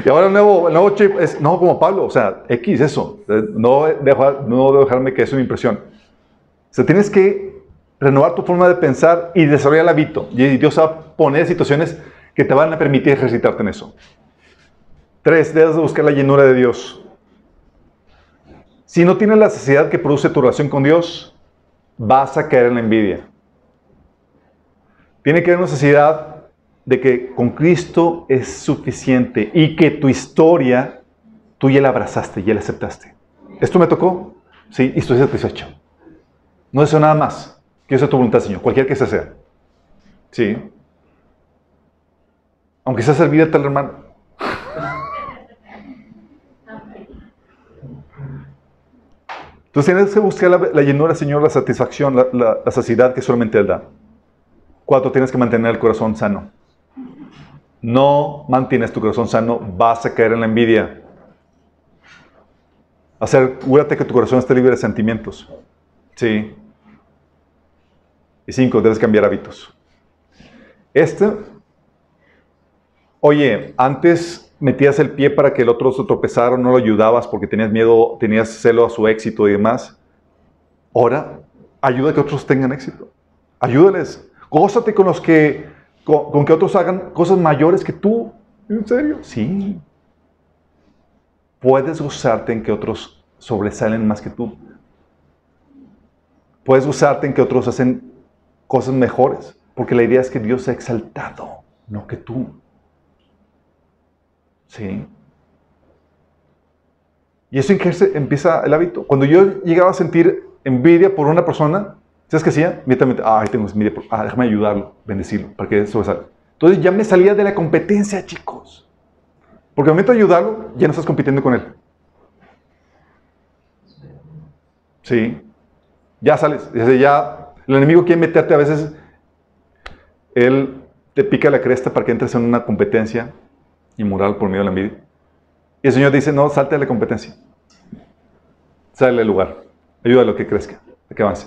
Y ahora el nuevo, el nuevo chip es, no como Pablo, o sea, X, eso. No, dejo, no dejarme que es una impresión. O sea, tienes que renovar tu forma de pensar y desarrollar el hábito. Y Dios va a poner situaciones que te van a permitir ejercitarte en eso. Tres, debes buscar la llenura de Dios. Si no tienes la necesidad que produce tu relación con Dios, vas a caer en la envidia. Tiene que haber necesidad de que con Cristo es suficiente y que tu historia tú ya la abrazaste, ya la aceptaste. Esto me tocó, sí, y estoy satisfecho. No deseo nada más. Que sea tu voluntad, Señor, cualquier que sea. Sí. Aunque sea servir a tal hermano. Entonces tienes que buscar la, llenura, Señor, la satisfacción, la, la, saciedad que solamente Él da. Cuatro, tienes que mantener el corazón sano. No mantienes tu corazón sano, vas a caer en la envidia. Asegúrate que tu corazón esté libre de sentimientos. Sí. Y cinco, debes cambiar hábitos. Este, oye, antes metías el pie para que el otro se tropezara, no lo ayudabas porque tenías miedo, tenías celo a su éxito y demás. Ahora, ayuda a que otros tengan éxito. Ayúdales. Gózate con los que, con, que otros hagan cosas mayores que tú. ¿En serio? Sí. Puedes gozarte en que otros sobresalen más que tú. Puedes gozarte en que otros hacen cosas mejores. Porque la idea es que Dios sea exaltado, no que tú. ¿Sí? Y eso empieza el hábito. Cuando yo llegaba a sentir envidia por una persona, ¿sabes qué hacía? Inmediatamente, ay, tengo envidia, por, ah, déjame ayudarlo, bendecirlo, para que eso salga. Entonces ya me salía de la competencia, chicos. Porque al momento de ayudarlo, ya no estás compitiendo con él. Sí. Ya sales. Ya, el enemigo quiere meterte a veces, él te pica la cresta para que entres en una competencia inmoral por medio de la envidia. Y el Señor dice, no, salte de la competencia. Sale del lugar. Ayuda a que crezca, a que avance.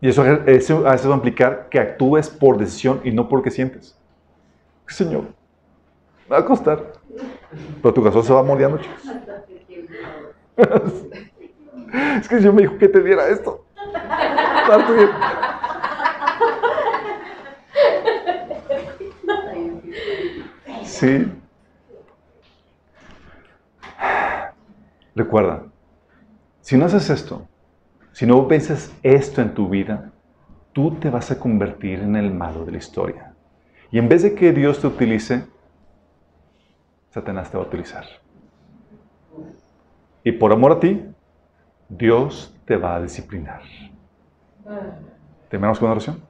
Y eso, eso veces va a implicar que actúes por decisión y no por lo que sientes. Señor, va a costar. Pero tu corazón se va moldeando, chicos. <laughs> es que yo me dijo que te diera esto. Sí. Recuerda, si no haces esto, si no vences esto en tu vida, tú te vas a convertir en el malo de la historia. Y en vez de que Dios te utilice, Satanás te va a utilizar. Y por amor a ti, Dios te va a disciplinar. ¿Terminamos con una oración?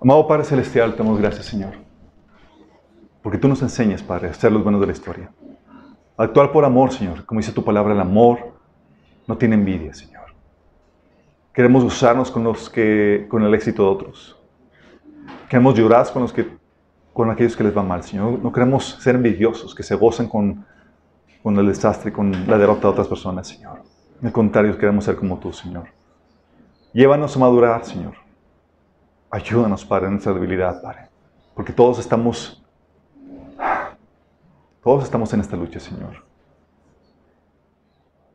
Amado Padre Celestial, te damos gracias, Señor. Porque tú nos enseñas, Padre, a ser los buenos de la historia. Actuar por amor, Señor. Como dice tu palabra, el amor no tiene envidia, Señor. Queremos usarnos con, los que, con el éxito de otros. Queremos llorar con, los que, con aquellos que les va mal, Señor. No queremos ser envidiosos, que se gocen con, con el desastre, con la derrota de otras personas, Señor. Al contrario, queremos ser como tú, Señor. Llévanos a madurar, Señor. Ayúdanos, Padre, en nuestra debilidad, Padre. Porque todos estamos todos estamos en esta lucha, Señor.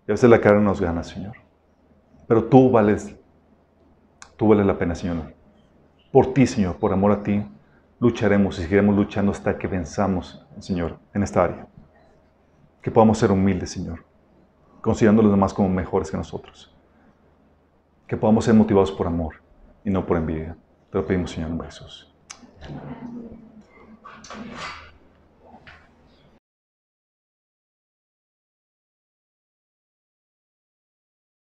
Y a veces la cara nos gana, Señor. Pero tú vales, tú vales la pena, Señor. Por ti, Señor, por amor a ti, lucharemos y seguiremos luchando hasta que venzamos, Señor, en esta área. Que podamos ser humildes, Señor, considerando a los demás como mejores que nosotros. Que podamos ser motivados por amor y no por envidia. Te lo pedimos, Señor, en Jesús.